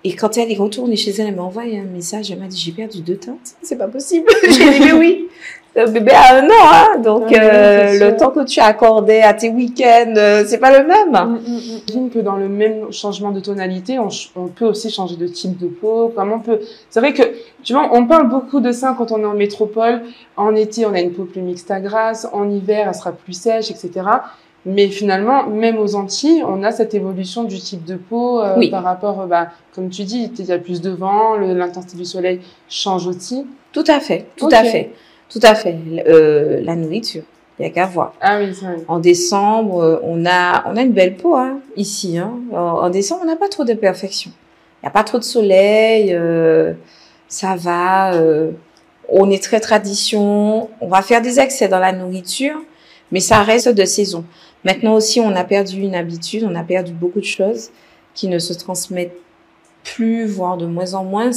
Et quand elle est retournée chez elle, elle m'a envoyé un message, elle m'a dit, j'ai perdu deux teintes. C'est pas possible. j'ai dit, mais oui. Le bébé a un an, hein. Donc, oui, euh, le temps que tu accordais à tes week-ends, euh, c'est pas le même. Mm, mm, mm. J'imagine que dans le même changement de tonalité, on, peut aussi changer de type de peau. Comme on peut. C'est vrai que, tu vois, on parle beaucoup de ça quand on est en métropole. En été, on a une peau plus mixte à grasse. En hiver, elle sera plus sèche, etc. Mais finalement, même aux Antilles, on a cette évolution du type de peau euh, Oui. par rapport, euh, bah, comme tu dis, il y a plus de vent, l'intensité du soleil change aussi. Tout à fait, tout à fait, tout à fait. Euh, la nourriture, il y a qu'à voir. Ah oui, c'est vrai. En décembre, euh, on a, on a une belle peau hein, ici. Hein. En, en décembre, on n'a pas trop de perfection. Il n'y a pas trop de soleil, euh, ça va. euh, on est très tradition. On va faire des excès dans la nourriture, mais ça reste de saison. Maintenant aussi, on a perdu une habitude, on a perdu beaucoup de choses qui ne se transmettent plus, voire de moins en moins.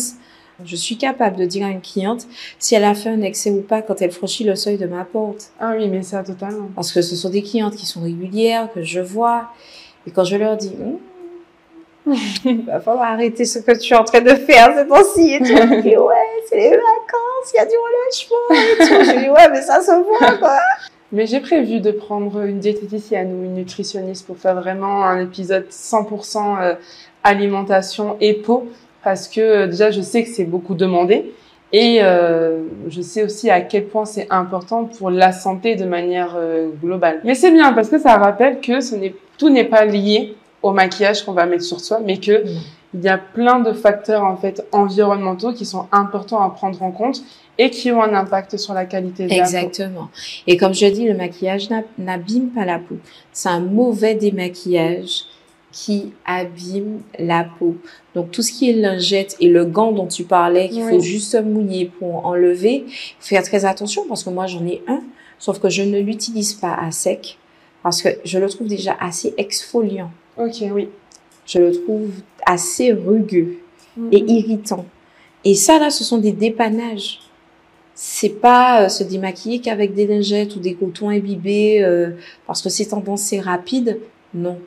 Je suis capable de dire à une cliente si elle a fait un excès ou pas quand elle franchit le seuil de ma porte. Ah oui, mais ça, totalement. Parce que ce sont des clientes qui sont régulières, que je vois. Et quand je leur dis, Hum, il va falloir arrêter ce que tu es en train de faire ces temps-ci. Et tu me dis, ouais, c'est les vacances, il y a du relâchement et tout. Je dis, ouais, mais ça se voit, quoi. Mais j'ai prévu de prendre une diététicienne ou une nutritionniste pour faire vraiment un épisode 100% euh, alimentation et peau parce que euh, déjà je sais que c'est beaucoup demandé et euh, je sais aussi à quel point c'est important pour la santé de manière euh, globale. Mais c'est bien parce que ça rappelle que ce n'est tout n'est pas lié au maquillage qu'on va mettre sur soi, mais que Non. il y a plein de facteurs en fait environnementaux qui sont importants à prendre en compte et qui ont un impact sur la qualité de la peau. Exactement. Et comme je dis, le maquillage n'a- n'abîme pas la peau. C'est un mauvais démaquillage qui abîme la peau. Donc tout ce qui est lingette et le gant dont tu parlais, qu'il Oui. faut juste mouiller pour enlever, faire très attention parce que moi j'en ai un, sauf que je ne l'utilise pas à sec parce que je le trouve déjà assez exfoliant. Ok, oui. Je le trouve assez rugueux et irritant. Et ça, là, ce sont des dépannages. C'est pas euh, se démaquiller qu'avec des lingettes ou des cotons imbibés euh, parce que c'est tendance c'est rapide. Non,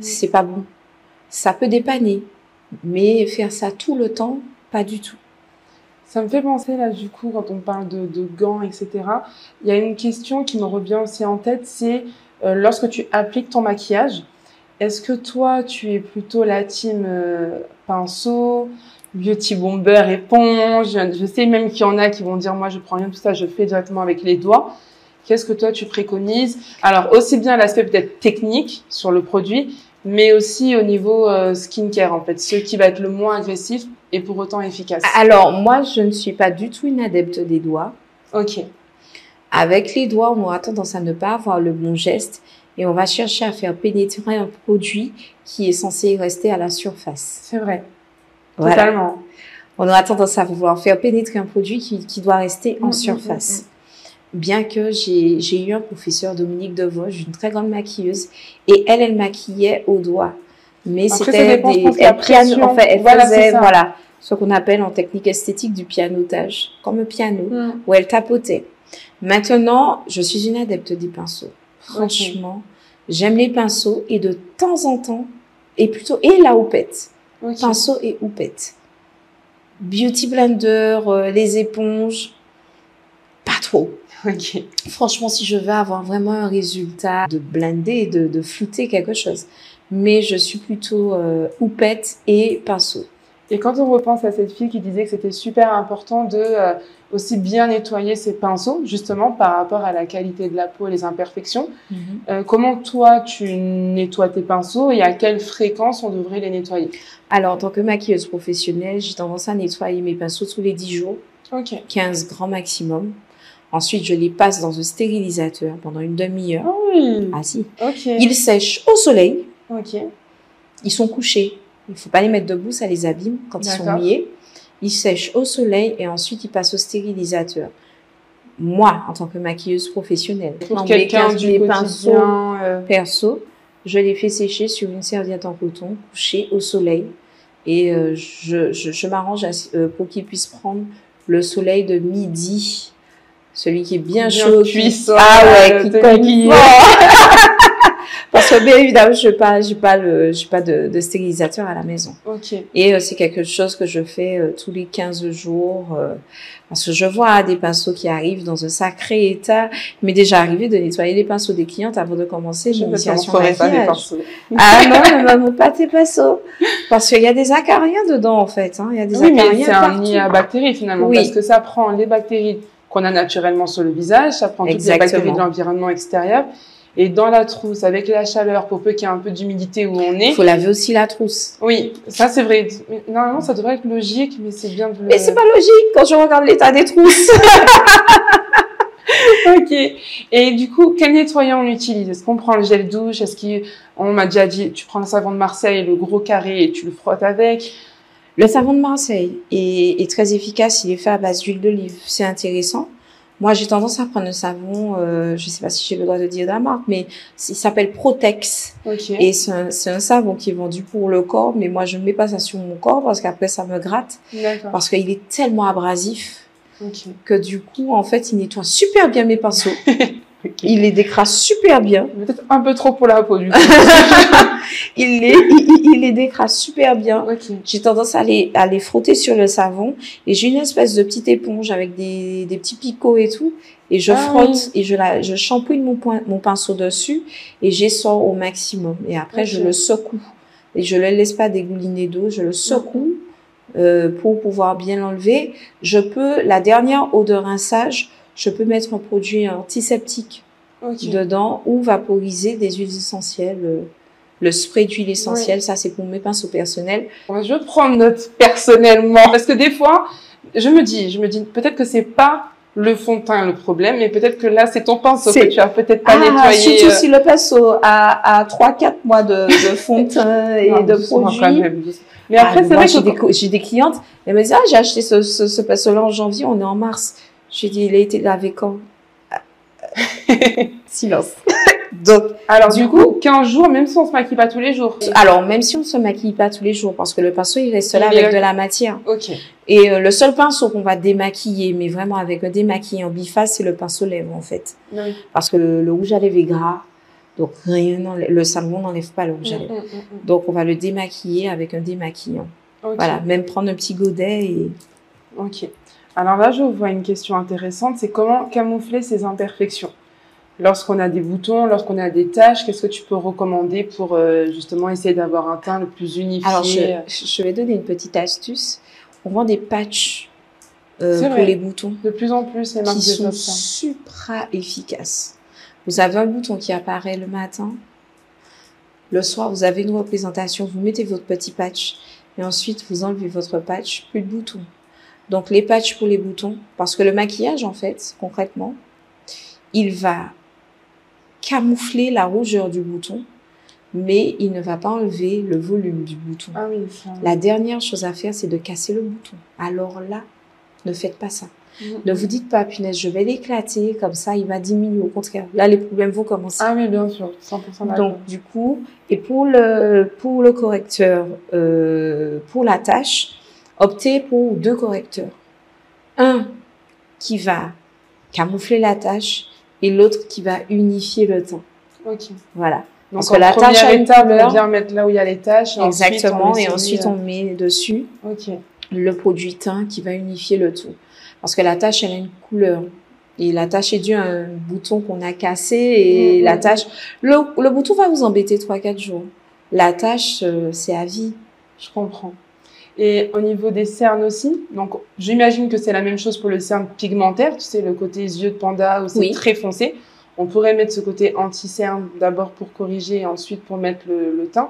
c'est pas bon. Ça peut dépanner, mais faire ça tout le temps, pas du tout. Ça me fait penser là du coup quand on parle de, de gants etc. Il y a une question qui me revient aussi en tête, c'est euh, lorsque tu appliques ton maquillage, est-ce que toi tu es plutôt la team euh, pinceau, beauty bomber, éponge Je sais même qu'il y en a qui vont dire moi je prends rien de tout ça, je fais directement avec les doigts. Qu'est-ce que toi tu préconises? Alors aussi bien l'aspect peut-être technique sur le produit, mais aussi au niveau euh, skincare en fait, ce qui va être le moins agressif et pour autant efficace. Alors, moi, je ne suis pas du tout une adepte des doigts. Ok. Avec les doigts, on aura tendance à ne pas avoir le bon geste et on va chercher à faire pénétrer un produit qui est censé rester à la surface. C'est vrai. Voilà. Totalement. On aura tendance à vouloir faire pénétrer un produit qui, qui doit rester en Mm, mm, surface. Bien que j'ai eu un professeur, Dominique Devoge, une très grande maquilleuse, et elle, elle maquillait au doigt. Mais c'était des... Elle, piano, en fait, elle Voilà, faisait, voilà, ce qu'on appelle en technique esthétique du pianotage, comme un piano, Mm. où elle tapotait. Maintenant, je suis une adepte des pinceaux. Franchement, j'aime les pinceaux, et de temps en temps, et plutôt, et la houppette pinceau et houppette. Beauty blender, euh, les éponges. trop. Ok. Franchement, si je veux avoir vraiment un résultat de blender, de, de flouter quelque chose. Mais je suis plutôt euh, houppette et pinceau. Et quand on repense à cette fille qui disait que c'était super important de euh, aussi bien nettoyer ses pinceaux, justement par rapport à la qualité de la peau et les imperfections, euh, comment toi tu nettoies tes pinceaux et à quelle fréquence on devrait les nettoyer? Alors, en tant que maquilleuse professionnelle, j'ai tendance à nettoyer mes pinceaux tous les 10 jours, Ok. 15 grands maximum. Ensuite, je les passe dans un stérilisateur pendant une demi-heure. Ah. Ah si. Ok. Ils sèchent au soleil. Ok. Ils sont couchés. Il faut pas les mettre debout, ça les abîme quand ils sont mouillés. Ils sèchent au soleil et ensuite ils passent au stérilisateur. Moi, en tant que maquilleuse professionnelle, Pour quelqu'un du mes pinceaux euh, perso, je les fais sécher sur une serviette en coton, couchée au soleil. Et euh, je, je, je m'arrange euh, pour qu'ils puissent prendre le soleil de midi. Celui qui est bien, Bien chaud. ça, ah ouais, euh, qui fort. Parce que bien évidemment, je n'ai pas, j'ai pas, le, j'ai pas de, de stérilisateur à la maison. Ok. Et euh, c'est quelque chose que je fais euh, tous les 15 jours. euh, parce que je vois des pinceaux qui arrivent dans un sacré état. M'est déjà arrivé de nettoyer les pinceaux des clientes avant de commencer Je ne l'initiation ferai pas des maquillage. pinceaux. Ah non, ne me pas tes pinceaux. Parce qu'il y a des acariens dedans, en fait. Hein. Il y a des Oui, mais acariens c'est un nid à bactéries finalement, Oui. parce que ça prend les bactéries qu'on a naturellement sur le visage, ça prend toutes les bactéries de l'environnement extérieur, et dans la trousse, avec la chaleur, pour peu qu'il y ait un peu d'humidité où on est. Il faut laver aussi la trousse. Oui, ça c'est vrai. Mais Normalement, ça devrait être logique, mais c'est bien de le... Mais c'est pas logique quand je regarde l'état des trousses. Ok. Et du coup, quel nettoyant on utilise? Est-ce qu'on prend le gel douche? Est-ce qu'on m'a déjà dit, tu prends le savon de Marseille, le gros carré, et tu le frottes avec? Le savon de Marseille est, est très efficace. Il est fait à base d'huile d'olive. C'est intéressant. Moi, j'ai tendance à prendre un savon, euh, je sais pas si j'ai le droit de dire la marque, mais il s'appelle Protex. Ok. Et c'est un, un savon qui est vendu pour le corps, mais moi, je ne mets pas ça sur mon corps parce qu'après, ça me gratte. D'accord. Parce qu'il est tellement abrasif Ok. que du coup, en fait, il nettoie super bien mes pinceaux. Ok. Il les décrase super bien. Peut-être un peu trop pour la peau du coup. Il les, il, il- les décrase super bien. ok. J'ai tendance à les, à les frotter sur le savon et j'ai une espèce de petite éponge avec des, des petits picots et tout et je Ah frotte et je la, je mon, point, mon pinceau dessus et j'essore au maximum et après je le secoue et je le laisse pas dégouliner d'eau, je le secoue euh, pour pouvoir bien l'enlever. Je peux, la dernière eau de rinçage, je peux mettre un produit antiseptique Ok. dedans ou vaporiser des huiles essentielles. Le spray d'huile essentielle, ça c'est pour mes pinceaux personnels. Je prendre note personnellement parce que des fois, je me dis, je me dis peut-être que c'est pas le fond de teint le problème, mais peut-être que là c'est ton pinceau que tu as peut-être pas Ah, nettoyé. surtout si le pinceau a, a 3-4 mois de, de fond de teint et non, de produits. Mais Ah, après, c'est vrai j'ai que des, j'ai des clientes, elles me disent, ah, j'ai acheté ce, ce, ce pinceau-là en janvier, on est en mars. J'ai dit, il a été lavé quand? Silence. Donc, alors du coup, 15 jours, même si on se maquille pas tous les jours. alors, même si on ne se maquille pas tous les jours, parce que le pinceau, il reste là est avec de la matière. Ok. Et euh, le seul pinceau qu'on va démaquiller, mais vraiment avec un démaquillant biface, c'est le pinceau lèvres, en fait. Oui. Parce que le, le rouge à lèvres est gras. Donc, rien le savon n'enlève pas le rouge à Mm, lèvres. mm, mm. Donc, on va le démaquiller avec un démaquillant. Ok. Voilà, même prendre un petit godet et... Ok. Alors là, je vois une question intéressante, c'est comment camoufler ces imperfections? Lorsqu'on a des boutons, lorsqu'on a des taches, qu'est-ce que tu peux recommander pour euh, justement essayer d'avoir un teint le plus unifié Alors, je, je vais donner une petite astuce. On vend des patchs euh, pour vrai. les boutons De plus en plus, les marques qui sont supra efficaces. Vous avez un bouton qui apparaît le matin. Le soir, vous avez une représentation. Vous mettez votre petit patch et ensuite vous enlevez votre patch, plus de boutons. Donc les patchs pour les boutons, parce que le maquillage, en fait, concrètement, il va camoufler la rougeur du bouton, mais il ne va pas enlever le volume du bouton. Ah oui, ça. La dernière chose à faire, c'est de casser le bouton. Alors là, ne faites pas ça. Mm. Ne vous dites pas, punaise, je vais l'éclater, comme ça, il va diminuer. Au contraire, là, les problèmes vont commencer. Ah oui, bien sûr, 100% d'accord. Donc, du coup, et pour le, pour le correcteur, euh, pour la tâche, optez pour deux correcteurs. Un qui va camoufler la tâche et l'autre qui va unifier le teint. Ok. Voilà. Donc Parce que en la première tâche étape, on vient mettre là où il y a les taches. Et Exactement. Ensuite, on met et ensuite, euh, on met dessus Ok. le produit teint qui va unifier le tout. Parce que la tâche, elle a une couleur. Et la tâche est due à un bouton qu'on a cassé et Mhm. la tâche, le, le bouton va vous embêter 3-4 jours. La tâche, euh, c'est à vie. Je comprends. Et au niveau des cernes aussi, donc j'imagine que c'est la même chose pour le cerne pigmentaire, tu sais, le côté yeux de panda où c'est Oui. très foncé. On pourrait mettre ce côté anti-cerne d'abord pour corriger et ensuite pour mettre le, le teint.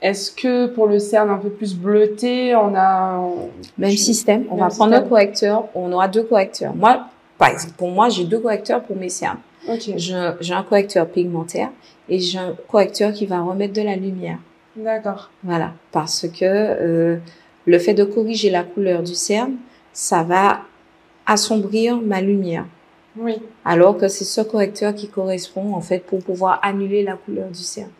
Est-ce que pour le cerne un peu plus bleuté, on a... Même Je- système. On même va prendre un correcteur. On aura deux correcteurs. Moi, par exemple, pour moi, j'ai deux correcteurs pour mes cernes. Ok, J'ai j'ai un correcteur pigmentaire et j'ai un correcteur qui va remettre de la lumière. d'accord. Voilà, parce que euh, le fait de corriger la couleur du cerne, ça va assombrir ma lumière. Oui, Alors que c'est ce correcteur qui correspond en fait pour pouvoir annuler la couleur du cerne.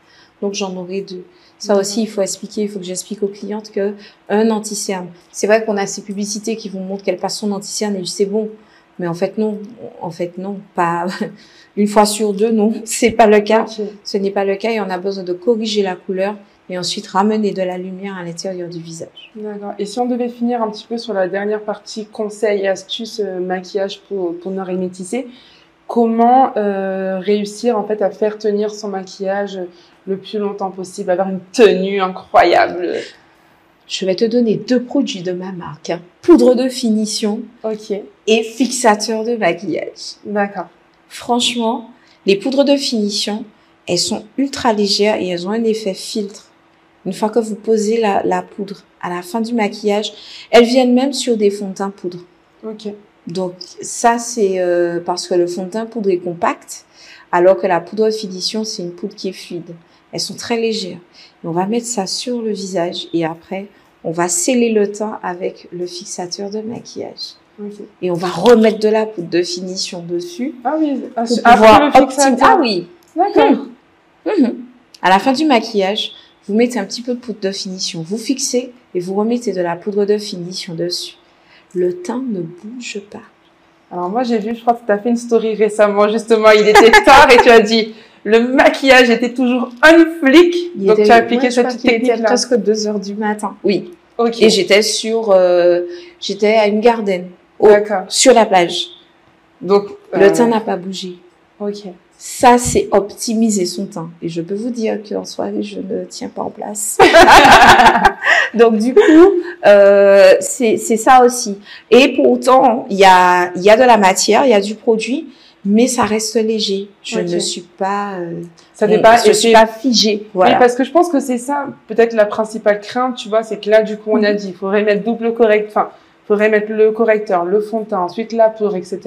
Donc j'en aurai deux. Ça aussi, il faut expliquer, il faut que j'explique aux clientes que un anti-cerne. C'est vrai qu'on a ces publicités qui vous montrent qu'elle passe son anti-cerne et c'est bon. Mais en fait, non. En fait, non. Pas une fois sur deux, non. C'est pas le cas. Ce n'est pas le cas et on a besoin de corriger la couleur et ensuite ramener de la lumière à l'intérieur du visage. D'accord. Et si on devait finir un petit peu sur la dernière partie conseils et astuces euh, maquillage pour, pour ne rien tisser, comment euh, réussir en fait à faire tenir son maquillage le plus longtemps possible, avoir une tenue incroyable? Je vais te donner deux produits de ma marque. hein. Poudre de finition Ok, et fixateur de maquillage. d'accord. Franchement, les poudres de finition, elles sont ultra légères et elles ont un effet filtre. Une fois que vous posez la, la poudre à la fin du maquillage, elles viennent même sur des fonds de teint poudre. Ok, Donc ça, c'est euh, parce que le fond de teint poudre est compact, alors que la poudre de finition, c'est une poudre qui est fluide. Elles sont très légères. Et on va mettre ça sur le visage et après, on va sceller le teint avec le fixateur de maquillage. ok. Et on va remettre de la poudre de finition dessus Ah oui, ah, pour après pouvoir le fixateur. Ah oui. D'accord. Mhm. À la fin du maquillage, vous mettez un petit peu de poudre de finition, vous fixez et vous remettez de la poudre de finition dessus. Le teint ne bouge pas. Alors moi j'ai vu, je crois que tu as fait une story récemment justement, il était tard et tu as dit le maquillage était toujours un flic, Il donc était- tu as appliqué ouais, cette était technique là. presque 2 heures du matin. Oui. Ok, Et j'étais sur, euh, j'étais à une garden, au- sur la plage. Donc Le euh, teint n'a pas bougé. Ok. Ça, c'est optimiser son teint. Et je peux vous dire qu'en soirée, je ne tiens pas en place. Donc, du coup, euh, c'est ça aussi. Et pourtant, il y a, il y a de la matière, il y a du produit, mais ça reste léger. Je ne suis pas, euh, Ça n'est pas je suis pas figée. Voilà. Oui, parce que je pense que c'est ça, peut-être la principale crainte, tu vois, c'est que là, du coup, on a Mhm. dit, il faudrait mettre double correct, enfin, il faudrait mettre le correcteur, le fond de teint, ensuite la poudre, etc.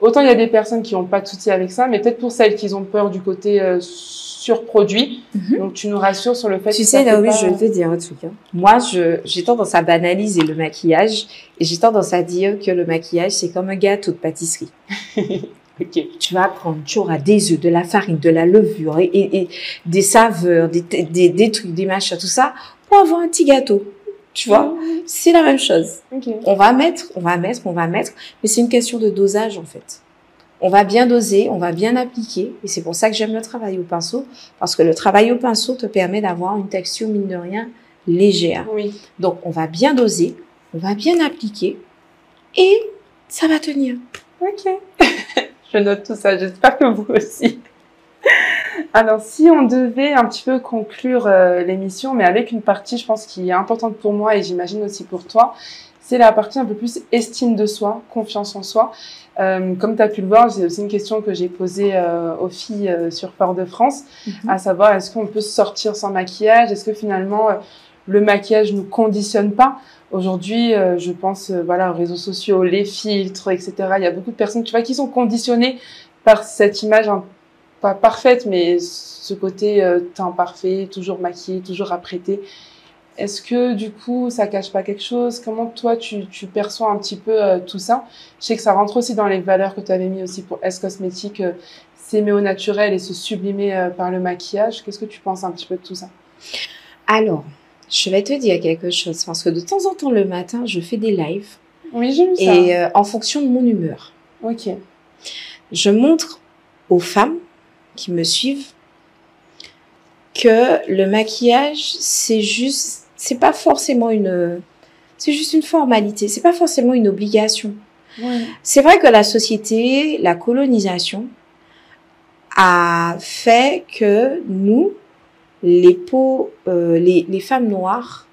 Autant il y a des personnes qui n'ont pas de souci avec ça, mais peut-être pour celles qui ont peur du côté euh, surproduit. Mhm. Donc, tu nous rassures sur le fait Tu que sais, Naomi, pas- je vais te dire un truc. hein. Moi, j'ai tendance à banaliser le maquillage et j'ai tendance à dire que le maquillage, c'est comme un gâteau de pâtisserie. Ok. Tu vas prendre, tu auras des œufs, de la farine, de la levure et, et- et des saveurs, des, des, des trucs, des machins, tout ça, pour avoir un petit gâteau. Tu vois, c'est la même chose. On va mettre, on va mettre, on va mettre, mais c'est une question de dosage en fait. On va bien doser, on va bien appliquer, et c'est pour ça que j'aime le travail au pinceau, parce que le travail au pinceau te permet d'avoir une texture mine de rien légère. Oui. Donc on va bien doser, on va bien appliquer, et ça va tenir. Ok. je note tout ça. J'espère que vous aussi. Alors, si on devait un petit peu conclure euh, l'émission, mais avec une partie, je pense, qui est importante pour moi et j'imagine aussi pour toi, c'est la partie un peu plus estime de soi, confiance en soi. Euh, comme tu as pu le voir, c'est aussi une question que j'ai posée euh, aux filles euh, sur Fort-de-France, à savoir est-ce qu'on peut sortir sans maquillage? Est-ce que finalement euh, le maquillage nous conditionne pas? Aujourd'hui, euh, je pense euh, voilà aux réseaux sociaux, les filtres, etc. Il y a beaucoup de personnes, tu vois, qui sont conditionnées par cette image pas parfaite, mais ce côté euh, teint parfait, toujours maquillé, toujours apprêté. Est-ce que du coup, ça cache pas quelque chose? Comment toi, tu, tu perçois un petit peu euh, tout ça? Je sais que ça rentre aussi dans les valeurs que tu avais mis aussi pour S Cosmétique, euh, s'aimer au naturel et se sublimer euh, par le maquillage. Qu'est-ce que tu penses un petit peu de tout ça? Alors, je vais te dire quelque chose, parce que de temps en temps le matin, je fais des lives, Oui, j'ai vu ça. et euh, en fonction de mon humeur. Ok. je montre aux femmes qui me suivent que le maquillage, c'est juste, c'est pas forcément une, c'est juste une formalité, c'est pas forcément une obligation. C'est vrai que la société, la colonisation, a fait que nous, les peaux, euh, les, les femmes noires,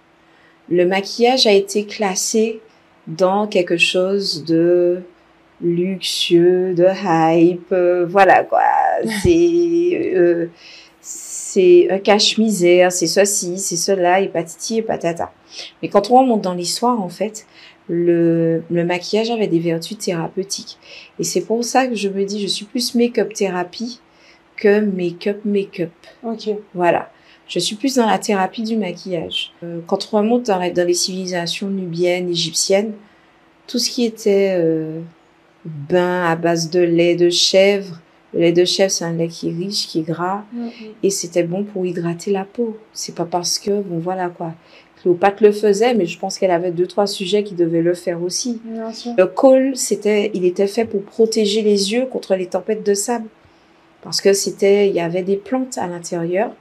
le maquillage a été classé dans quelque chose de luxueux, de hype, euh, voilà quoi. C'est euh, c'est un cache-misère, c'est ceci, c'est cela, et patiti et patata. Mais quand on remonte dans l'histoire, en fait, le, le maquillage avait des vertus thérapeutiques. Et c'est pour ça que je me dis, je suis plus make-up thérapie que make-up make-up. Ok. Voilà. Je suis plus dans la thérapie du maquillage. Euh, quand on remonte dans, dans, les civilisations nubiennes, égyptiennes, tout ce qui était bain à base de lait de chèvre, le lait de chèvre, c'est un lait qui est riche, qui est gras, Mhm. et c'était bon pour hydrater la peau. C'est pas parce que, bon voilà quoi. Cléopâtre le faisait, mais je pense qu'elle avait deux, trois sujets qui devaient le faire aussi. Bien sûr. Le col, c'était, il était fait pour protéger les yeux contre les tempêtes de sable. Parce que c'était, il y avait des plantes à l'intérieur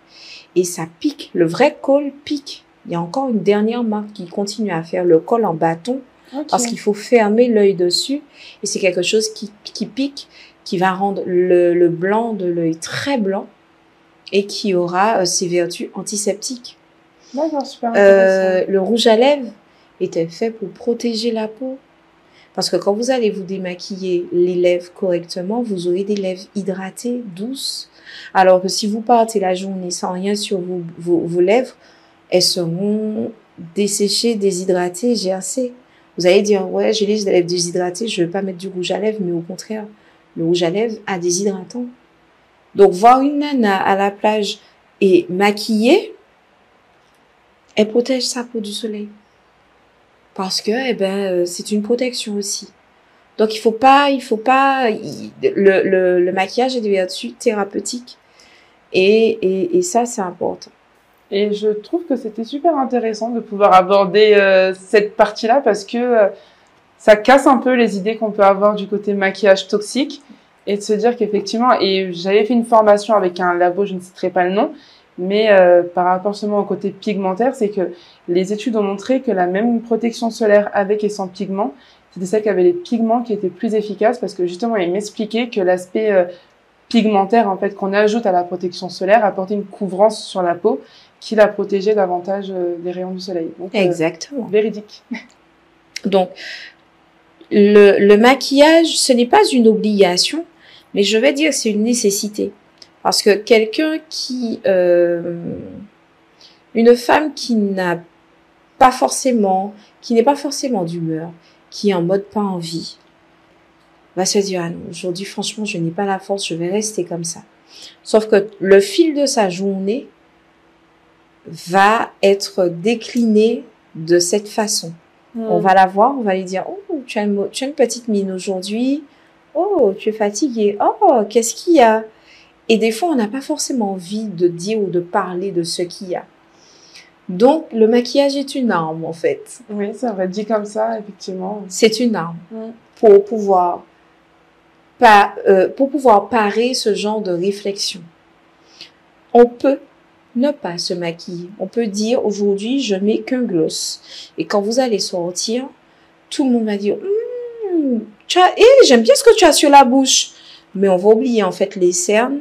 et ça pique. Le vrai col pique. Il y a encore une dernière marque qui continue à faire le col en bâton Parce qu'il faut fermer l'œil dessus et c'est quelque chose qui, qui pique, qui va rendre le, le blanc de l'œil très blanc et qui aura euh, ses vertus antiseptiques. D'accord, super Euh, le rouge à lèvres était fait pour protéger la peau. Parce que quand vous allez vous démaquiller les lèvres correctement, vous aurez des lèvres hydratées, douces. Alors que si vous partez la journée sans rien sur vos, vos, vos lèvres, elles seront desséchées, déshydratées, gercées. Vous allez dire, ouais, j'ai les lèvres déshydratées, je ne vais pas mettre du rouge à lèvres, mais au contraire, le rouge à lèvres a des hydratants. Donc, voir une nana à la plage et maquillée, elle protège sa peau du soleil. Parce que, eh ben, euh, c'est une protection aussi. Donc, il faut pas, il faut pas, le, le, le maquillage est des vertus thérapeutiques. Et, et, et ça, c'est important. Et je trouve que c'était super intéressant de pouvoir aborder euh, cette partie-là parce que euh, ça casse un peu les idées qu'on peut avoir du côté maquillage toxique et de se dire qu'effectivement, et j'avais fait une formation avec un labo, je ne citerai pas le nom, mais euh, par rapport seulement au côté pigmentaire, c'est que les études ont montré que la même protection solaire avec et sans pigments, c'était celle qui avait les pigments qui étaient plus efficaces parce que justement, il m'expliquait que l'aspect euh, pigmentaire en fait qu'on ajoute à la protection solaire apportait une couvrance sur la peau qui la protégeait davantage euh, des rayons du soleil. Donc, euh, Exactement. véridique. Donc, le, le maquillage, ce n'est pas une obligation, mais je vais dire c'est une nécessité. Parce que quelqu'un qui... euh, une femme qui n'a pas forcément... qui n'est pas forcément d'humeur, qui est en mode pas envie, va se dire, ah non, aujourd'hui, franchement, je n'ai pas la force, je vais rester comme ça. Sauf que le fil de sa journée va être décliné de cette façon. On va la voir, on va lui dire, oh, tu as une, mo- tu as une petite mine aujourd'hui. Oh, tu es fatigué. Oh, qu'est-ce qu'il y a? Et des fois, on n'a pas forcément envie de dire ou de parler de ce qu'il y a. Donc, le maquillage est une arme, en fait. Oui, c'est vrai, dit comme ça, effectivement. C'est une arme Mm. pour pouvoir, pas, euh, pour pouvoir parer ce genre de réflexion. On peut ne pas se maquiller. On peut dire aujourd'hui, je mets qu'un gloss. Et quand vous allez sortir, tout le monde va dire, tu as, eh, j'aime bien ce que tu as sur la bouche. Mais on va oublier en fait les cernes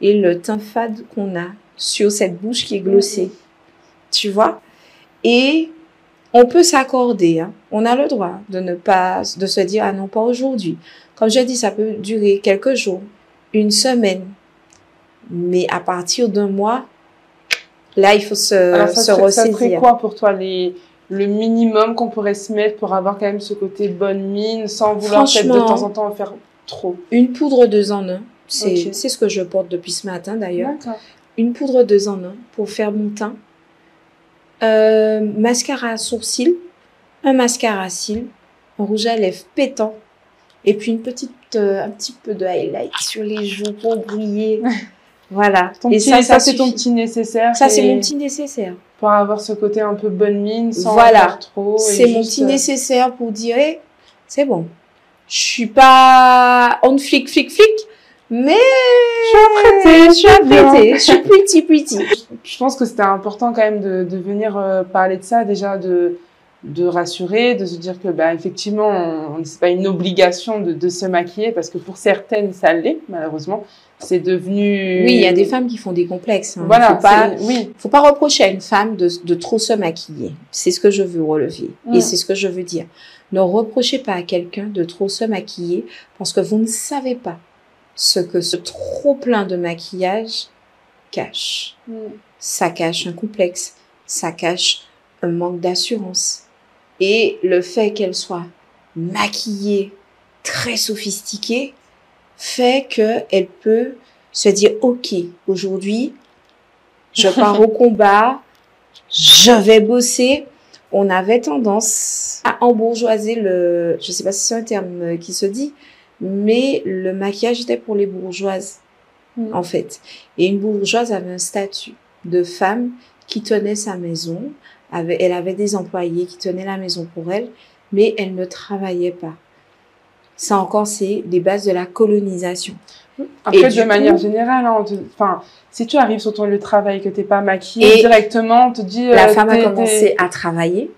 et le teint fade qu'on a sur cette bouche qui est glossée. Tu vois? Et on peut s'accorder, hein. on a le droit de ne pas, de se dire, ah non, pas aujourd'hui. Comme je dis, ça peut durer quelques jours, une semaine. Mais à partir d'un mois, là, il faut se, Alors, ça, se serait, ça serait ressaisir. quoi pour toi les, le minimum qu'on pourrait se mettre pour avoir quand même ce côté bonne mine sans vouloir peut-être de temps en temps en faire trop? Une poudre deux en un. C'est, ce que je porte depuis ce matin d'ailleurs. Une poudre deux en un pour faire mon teint. Euh, mascara à sourcils, un mascara à cils, un rouge à lèvres pétant, et puis une petite, euh, un petit peu de highlight sur les joues pour briller. voilà. Ton et petit- ça, ça, ça, c'est ton petit nécessaire. Ça, c'est mon petit nécessaire. Pour avoir ce côté un peu bonne mine sans Voilà. en faire trop. C'est mon juste, petit euh, nécessaire pour dire, eh, c'est bon. Je suis pas on flic, flic, flic, mais je suis apprêtée, je suis apprêtée, je suis pretty, pretty. Je pense que c'était important quand même de, de venir euh, parler de ça, déjà de de rassurer, de se dire que bah effectivement, on, c'est pas une obligation de, de, se maquiller parce que pour certaines ça l'est malheureusement. C'est devenu. Oui, il y a des femmes qui font des complexes. Hein. Voilà. Faut pas, oui. faut pas reprocher à une femme de, de trop se maquiller. C'est ce que je veux relever et c'est ce que je veux dire. Ne reprochez pas à quelqu'un de trop se maquiller parce que vous ne savez pas ce que ce trop plein de maquillage cache. Ça cache un complexe, ça cache un manque d'assurance. Et le fait qu'elle soit maquillée, très sophistiquée, fait qu'elle peut se dire, OK, aujourd'hui, je pars au combat, je vais bosser. On avait tendance à embourgeoiser le, je sais pas si c'est un terme qui se dit, mais le maquillage était pour les bourgeoises, Mm. en fait. Et une bourgeoise avait un statut de femme qui tenait sa maison, elle avait des employés qui tenaient la maison pour elle, mais elle ne travaillait pas. Ça encore, c'est les bases de la colonisation. Après, Et de manière coup- générale, hein, enfin, si tu arrives sur ton lieu de travail que t'es pas maquillée Et directement, on te dit. La euh, femme a commencé à travailler.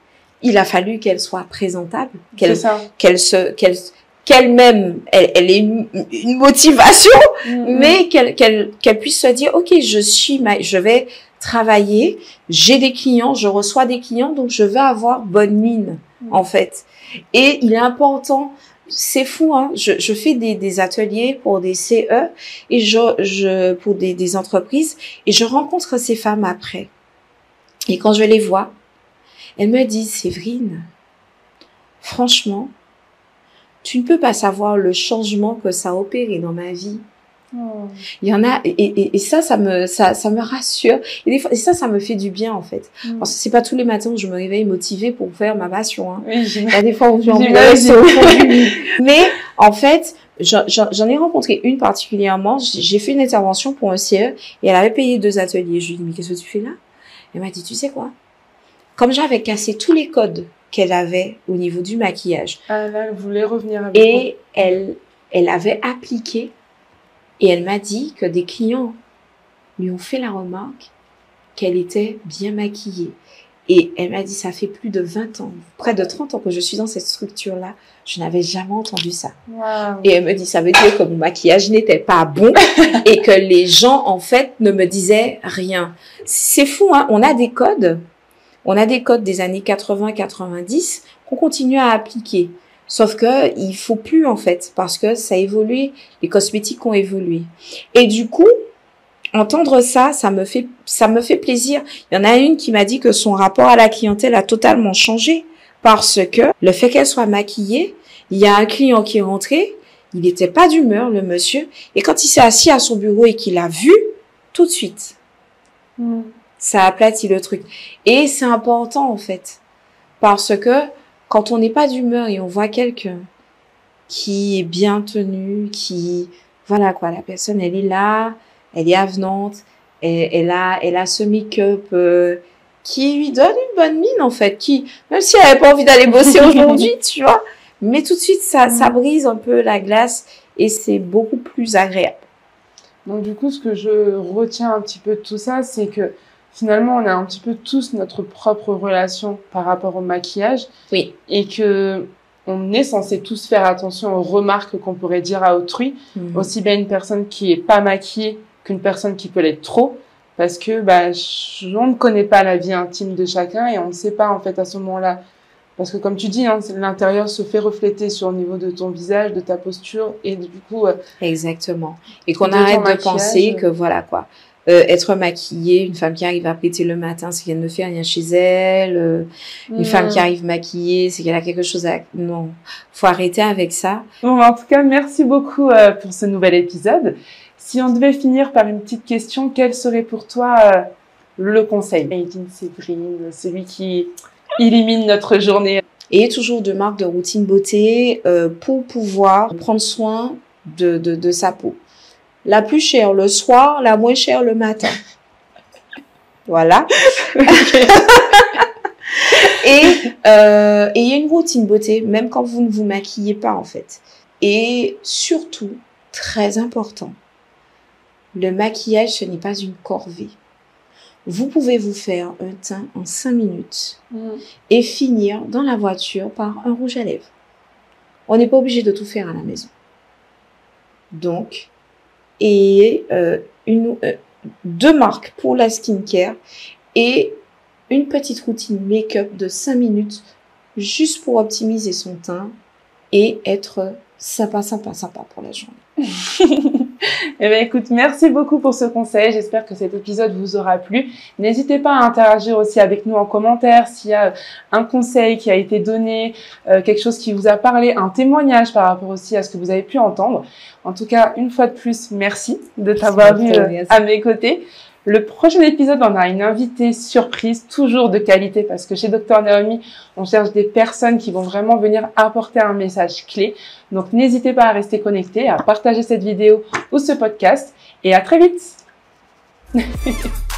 Il a fallu qu'elle soit présentable, qu'elle qu'elle se qu'elle qu'elle-même elle, elle ait une, une motivation Mm, mais qu'elle qu'elle qu'elle puisse se dire ok je suis ma, je vais travailler j'ai des clients je reçois des clients donc je vais avoir bonne mine Mm. en fait et il est important c'est fou hein je, je fais des, des ateliers pour des CE et je je pour des, des entreprises et je rencontre ces femmes après et quand je les vois elles me disent Séverine franchement tu ne peux pas savoir le changement que ça a opéré dans ma vie. Il y en a et, et, et ça ça me ça ça me rassure. Et, des fois, et ça ça me fait du bien en fait. Mm. parce que c'est pas tous les matins où je me réveille motivée pour faire ma passion hein. Oui, il y a des fois où du lit. mais en fait j'en- ai rencontré une particulièrement. J'ai fait une intervention pour un CE et elle avait payé deux ateliers. Je lui ai dit mais qu'est-ce que tu fais là? Elle m'a dit tu sais quoi? Comme j'avais cassé tous les codes qu'elle avait au niveau du maquillage Ah là, elle voulait revenir avec et elle, elle avait appliqué et elle m'a dit que des clients lui ont fait la remarque qu'elle était bien maquillée. Et elle m'a dit, ça fait plus de 20 ans, près de 30 ans que je suis dans cette structure-là. Je n'avais jamais entendu ça. Et elle me dit, ça veut dire que mon maquillage n'était pas bon et que les gens, en fait, ne me disaient rien. C'est fou, hein. On a des codes. On a des codes des années 80-90 qu'on continue à appliquer. Sauf que il faut plus, en fait, parce que ça a évolué. Les cosmétiques ont évolué. Et du coup, entendre ça, ça me fait, ça me fait plaisir. Il y en a une qui m'a dit que son rapport à la clientèle a totalement changé parce que le fait qu'elle soit maquillée, il y a un client qui est rentré, il n'était pas d'humeur, le monsieur, et quand il s'est assis à son bureau et qu'il a vu, tout de suite, Mm. ça aplatit le truc. Et c'est important, en fait, parce que quand on n'est pas d'humeur et on voit quelqu'un qui est bien tenu, qui, voilà quoi, la personne, elle est là, elle est avenante, elle, elle a, elle a ce make-up euh, qui lui donne une bonne mine, en fait, qui, même si elle n'avait pas envie d'aller bosser aujourd'hui, tu vois, mais tout de suite, ça, ça brise un peu la glace et c'est beaucoup plus agréable. Donc du coup, ce que je retiens un petit peu de tout ça, c'est que finalement, on a un petit peu tous notre propre relation par rapport au maquillage Oui. et que on est censé tous faire attention aux remarques qu'on pourrait dire à autrui, Mhm. aussi bien une personne qui est pas maquillée qu'une personne qui peut l'être trop, parce que bah, on ne connaît pas la vie intime de chacun et on ne sait pas en fait à ce moment-là. Parce que comme tu dis, hein, l'intérieur se fait refléter sur le niveau de ton visage, de ta posture et du coup, euh, Exactement. Et qu'on arrête de penser que voilà quoi. Euh, être maquillée, une femme qui arrive à péter le matin, c'est qu'elle ne fait rien chez elle. euh, Une femme qui hmm. arrive maquillée, c'est qu'elle a quelque chose à... Non, faut arrêter avec ça. Bon, en tout cas, merci beaucoup euh, pour ce nouvel épisode. Si on devait finir par une petite question, quel serait pour toi euh, le conseil? Made in Séverine, celui qui illumine notre journée. Et toujours de marques de routine beauté euh, pour pouvoir prendre soin de, de, de sa peau. La plus chère le soir, la moins chère le matin. Voilà. et euh, et il y a une routine beauté, même quand vous ne vous maquillez pas en fait. Et surtout, très important, le maquillage, ce n'est pas une corvée. Vous pouvez vous faire un teint en 5 minutes et finir dans la voiture par un rouge à lèvres. On n'est pas obligé de tout faire à la maison. Donc, et euh, une, euh, deux marques pour la skincare et une petite routine make-up de 5 minutes juste pour optimiser son teint et être sympa, sympa, sympa pour la journée. Eh bien, écoute, merci beaucoup pour ce conseil. J'espère que cet épisode vous aura plu. N'hésitez pas à interagir aussi avec nous en commentaire s'il y a un conseil qui a été donné, euh, quelque chose qui vous a parlé, un témoignage par rapport aussi à ce que vous avez pu entendre. En tout cas, une fois de plus, merci de t'avoir vu euh, à mes côtés. Le prochain épisode, on a une invitée surprise, toujours de qualité, parce que chez Dr Naomi, on cherche des personnes qui vont vraiment venir apporter un message clé. Donc n'hésitez pas à rester connecté, à partager cette vidéo ou ce podcast, et à très vite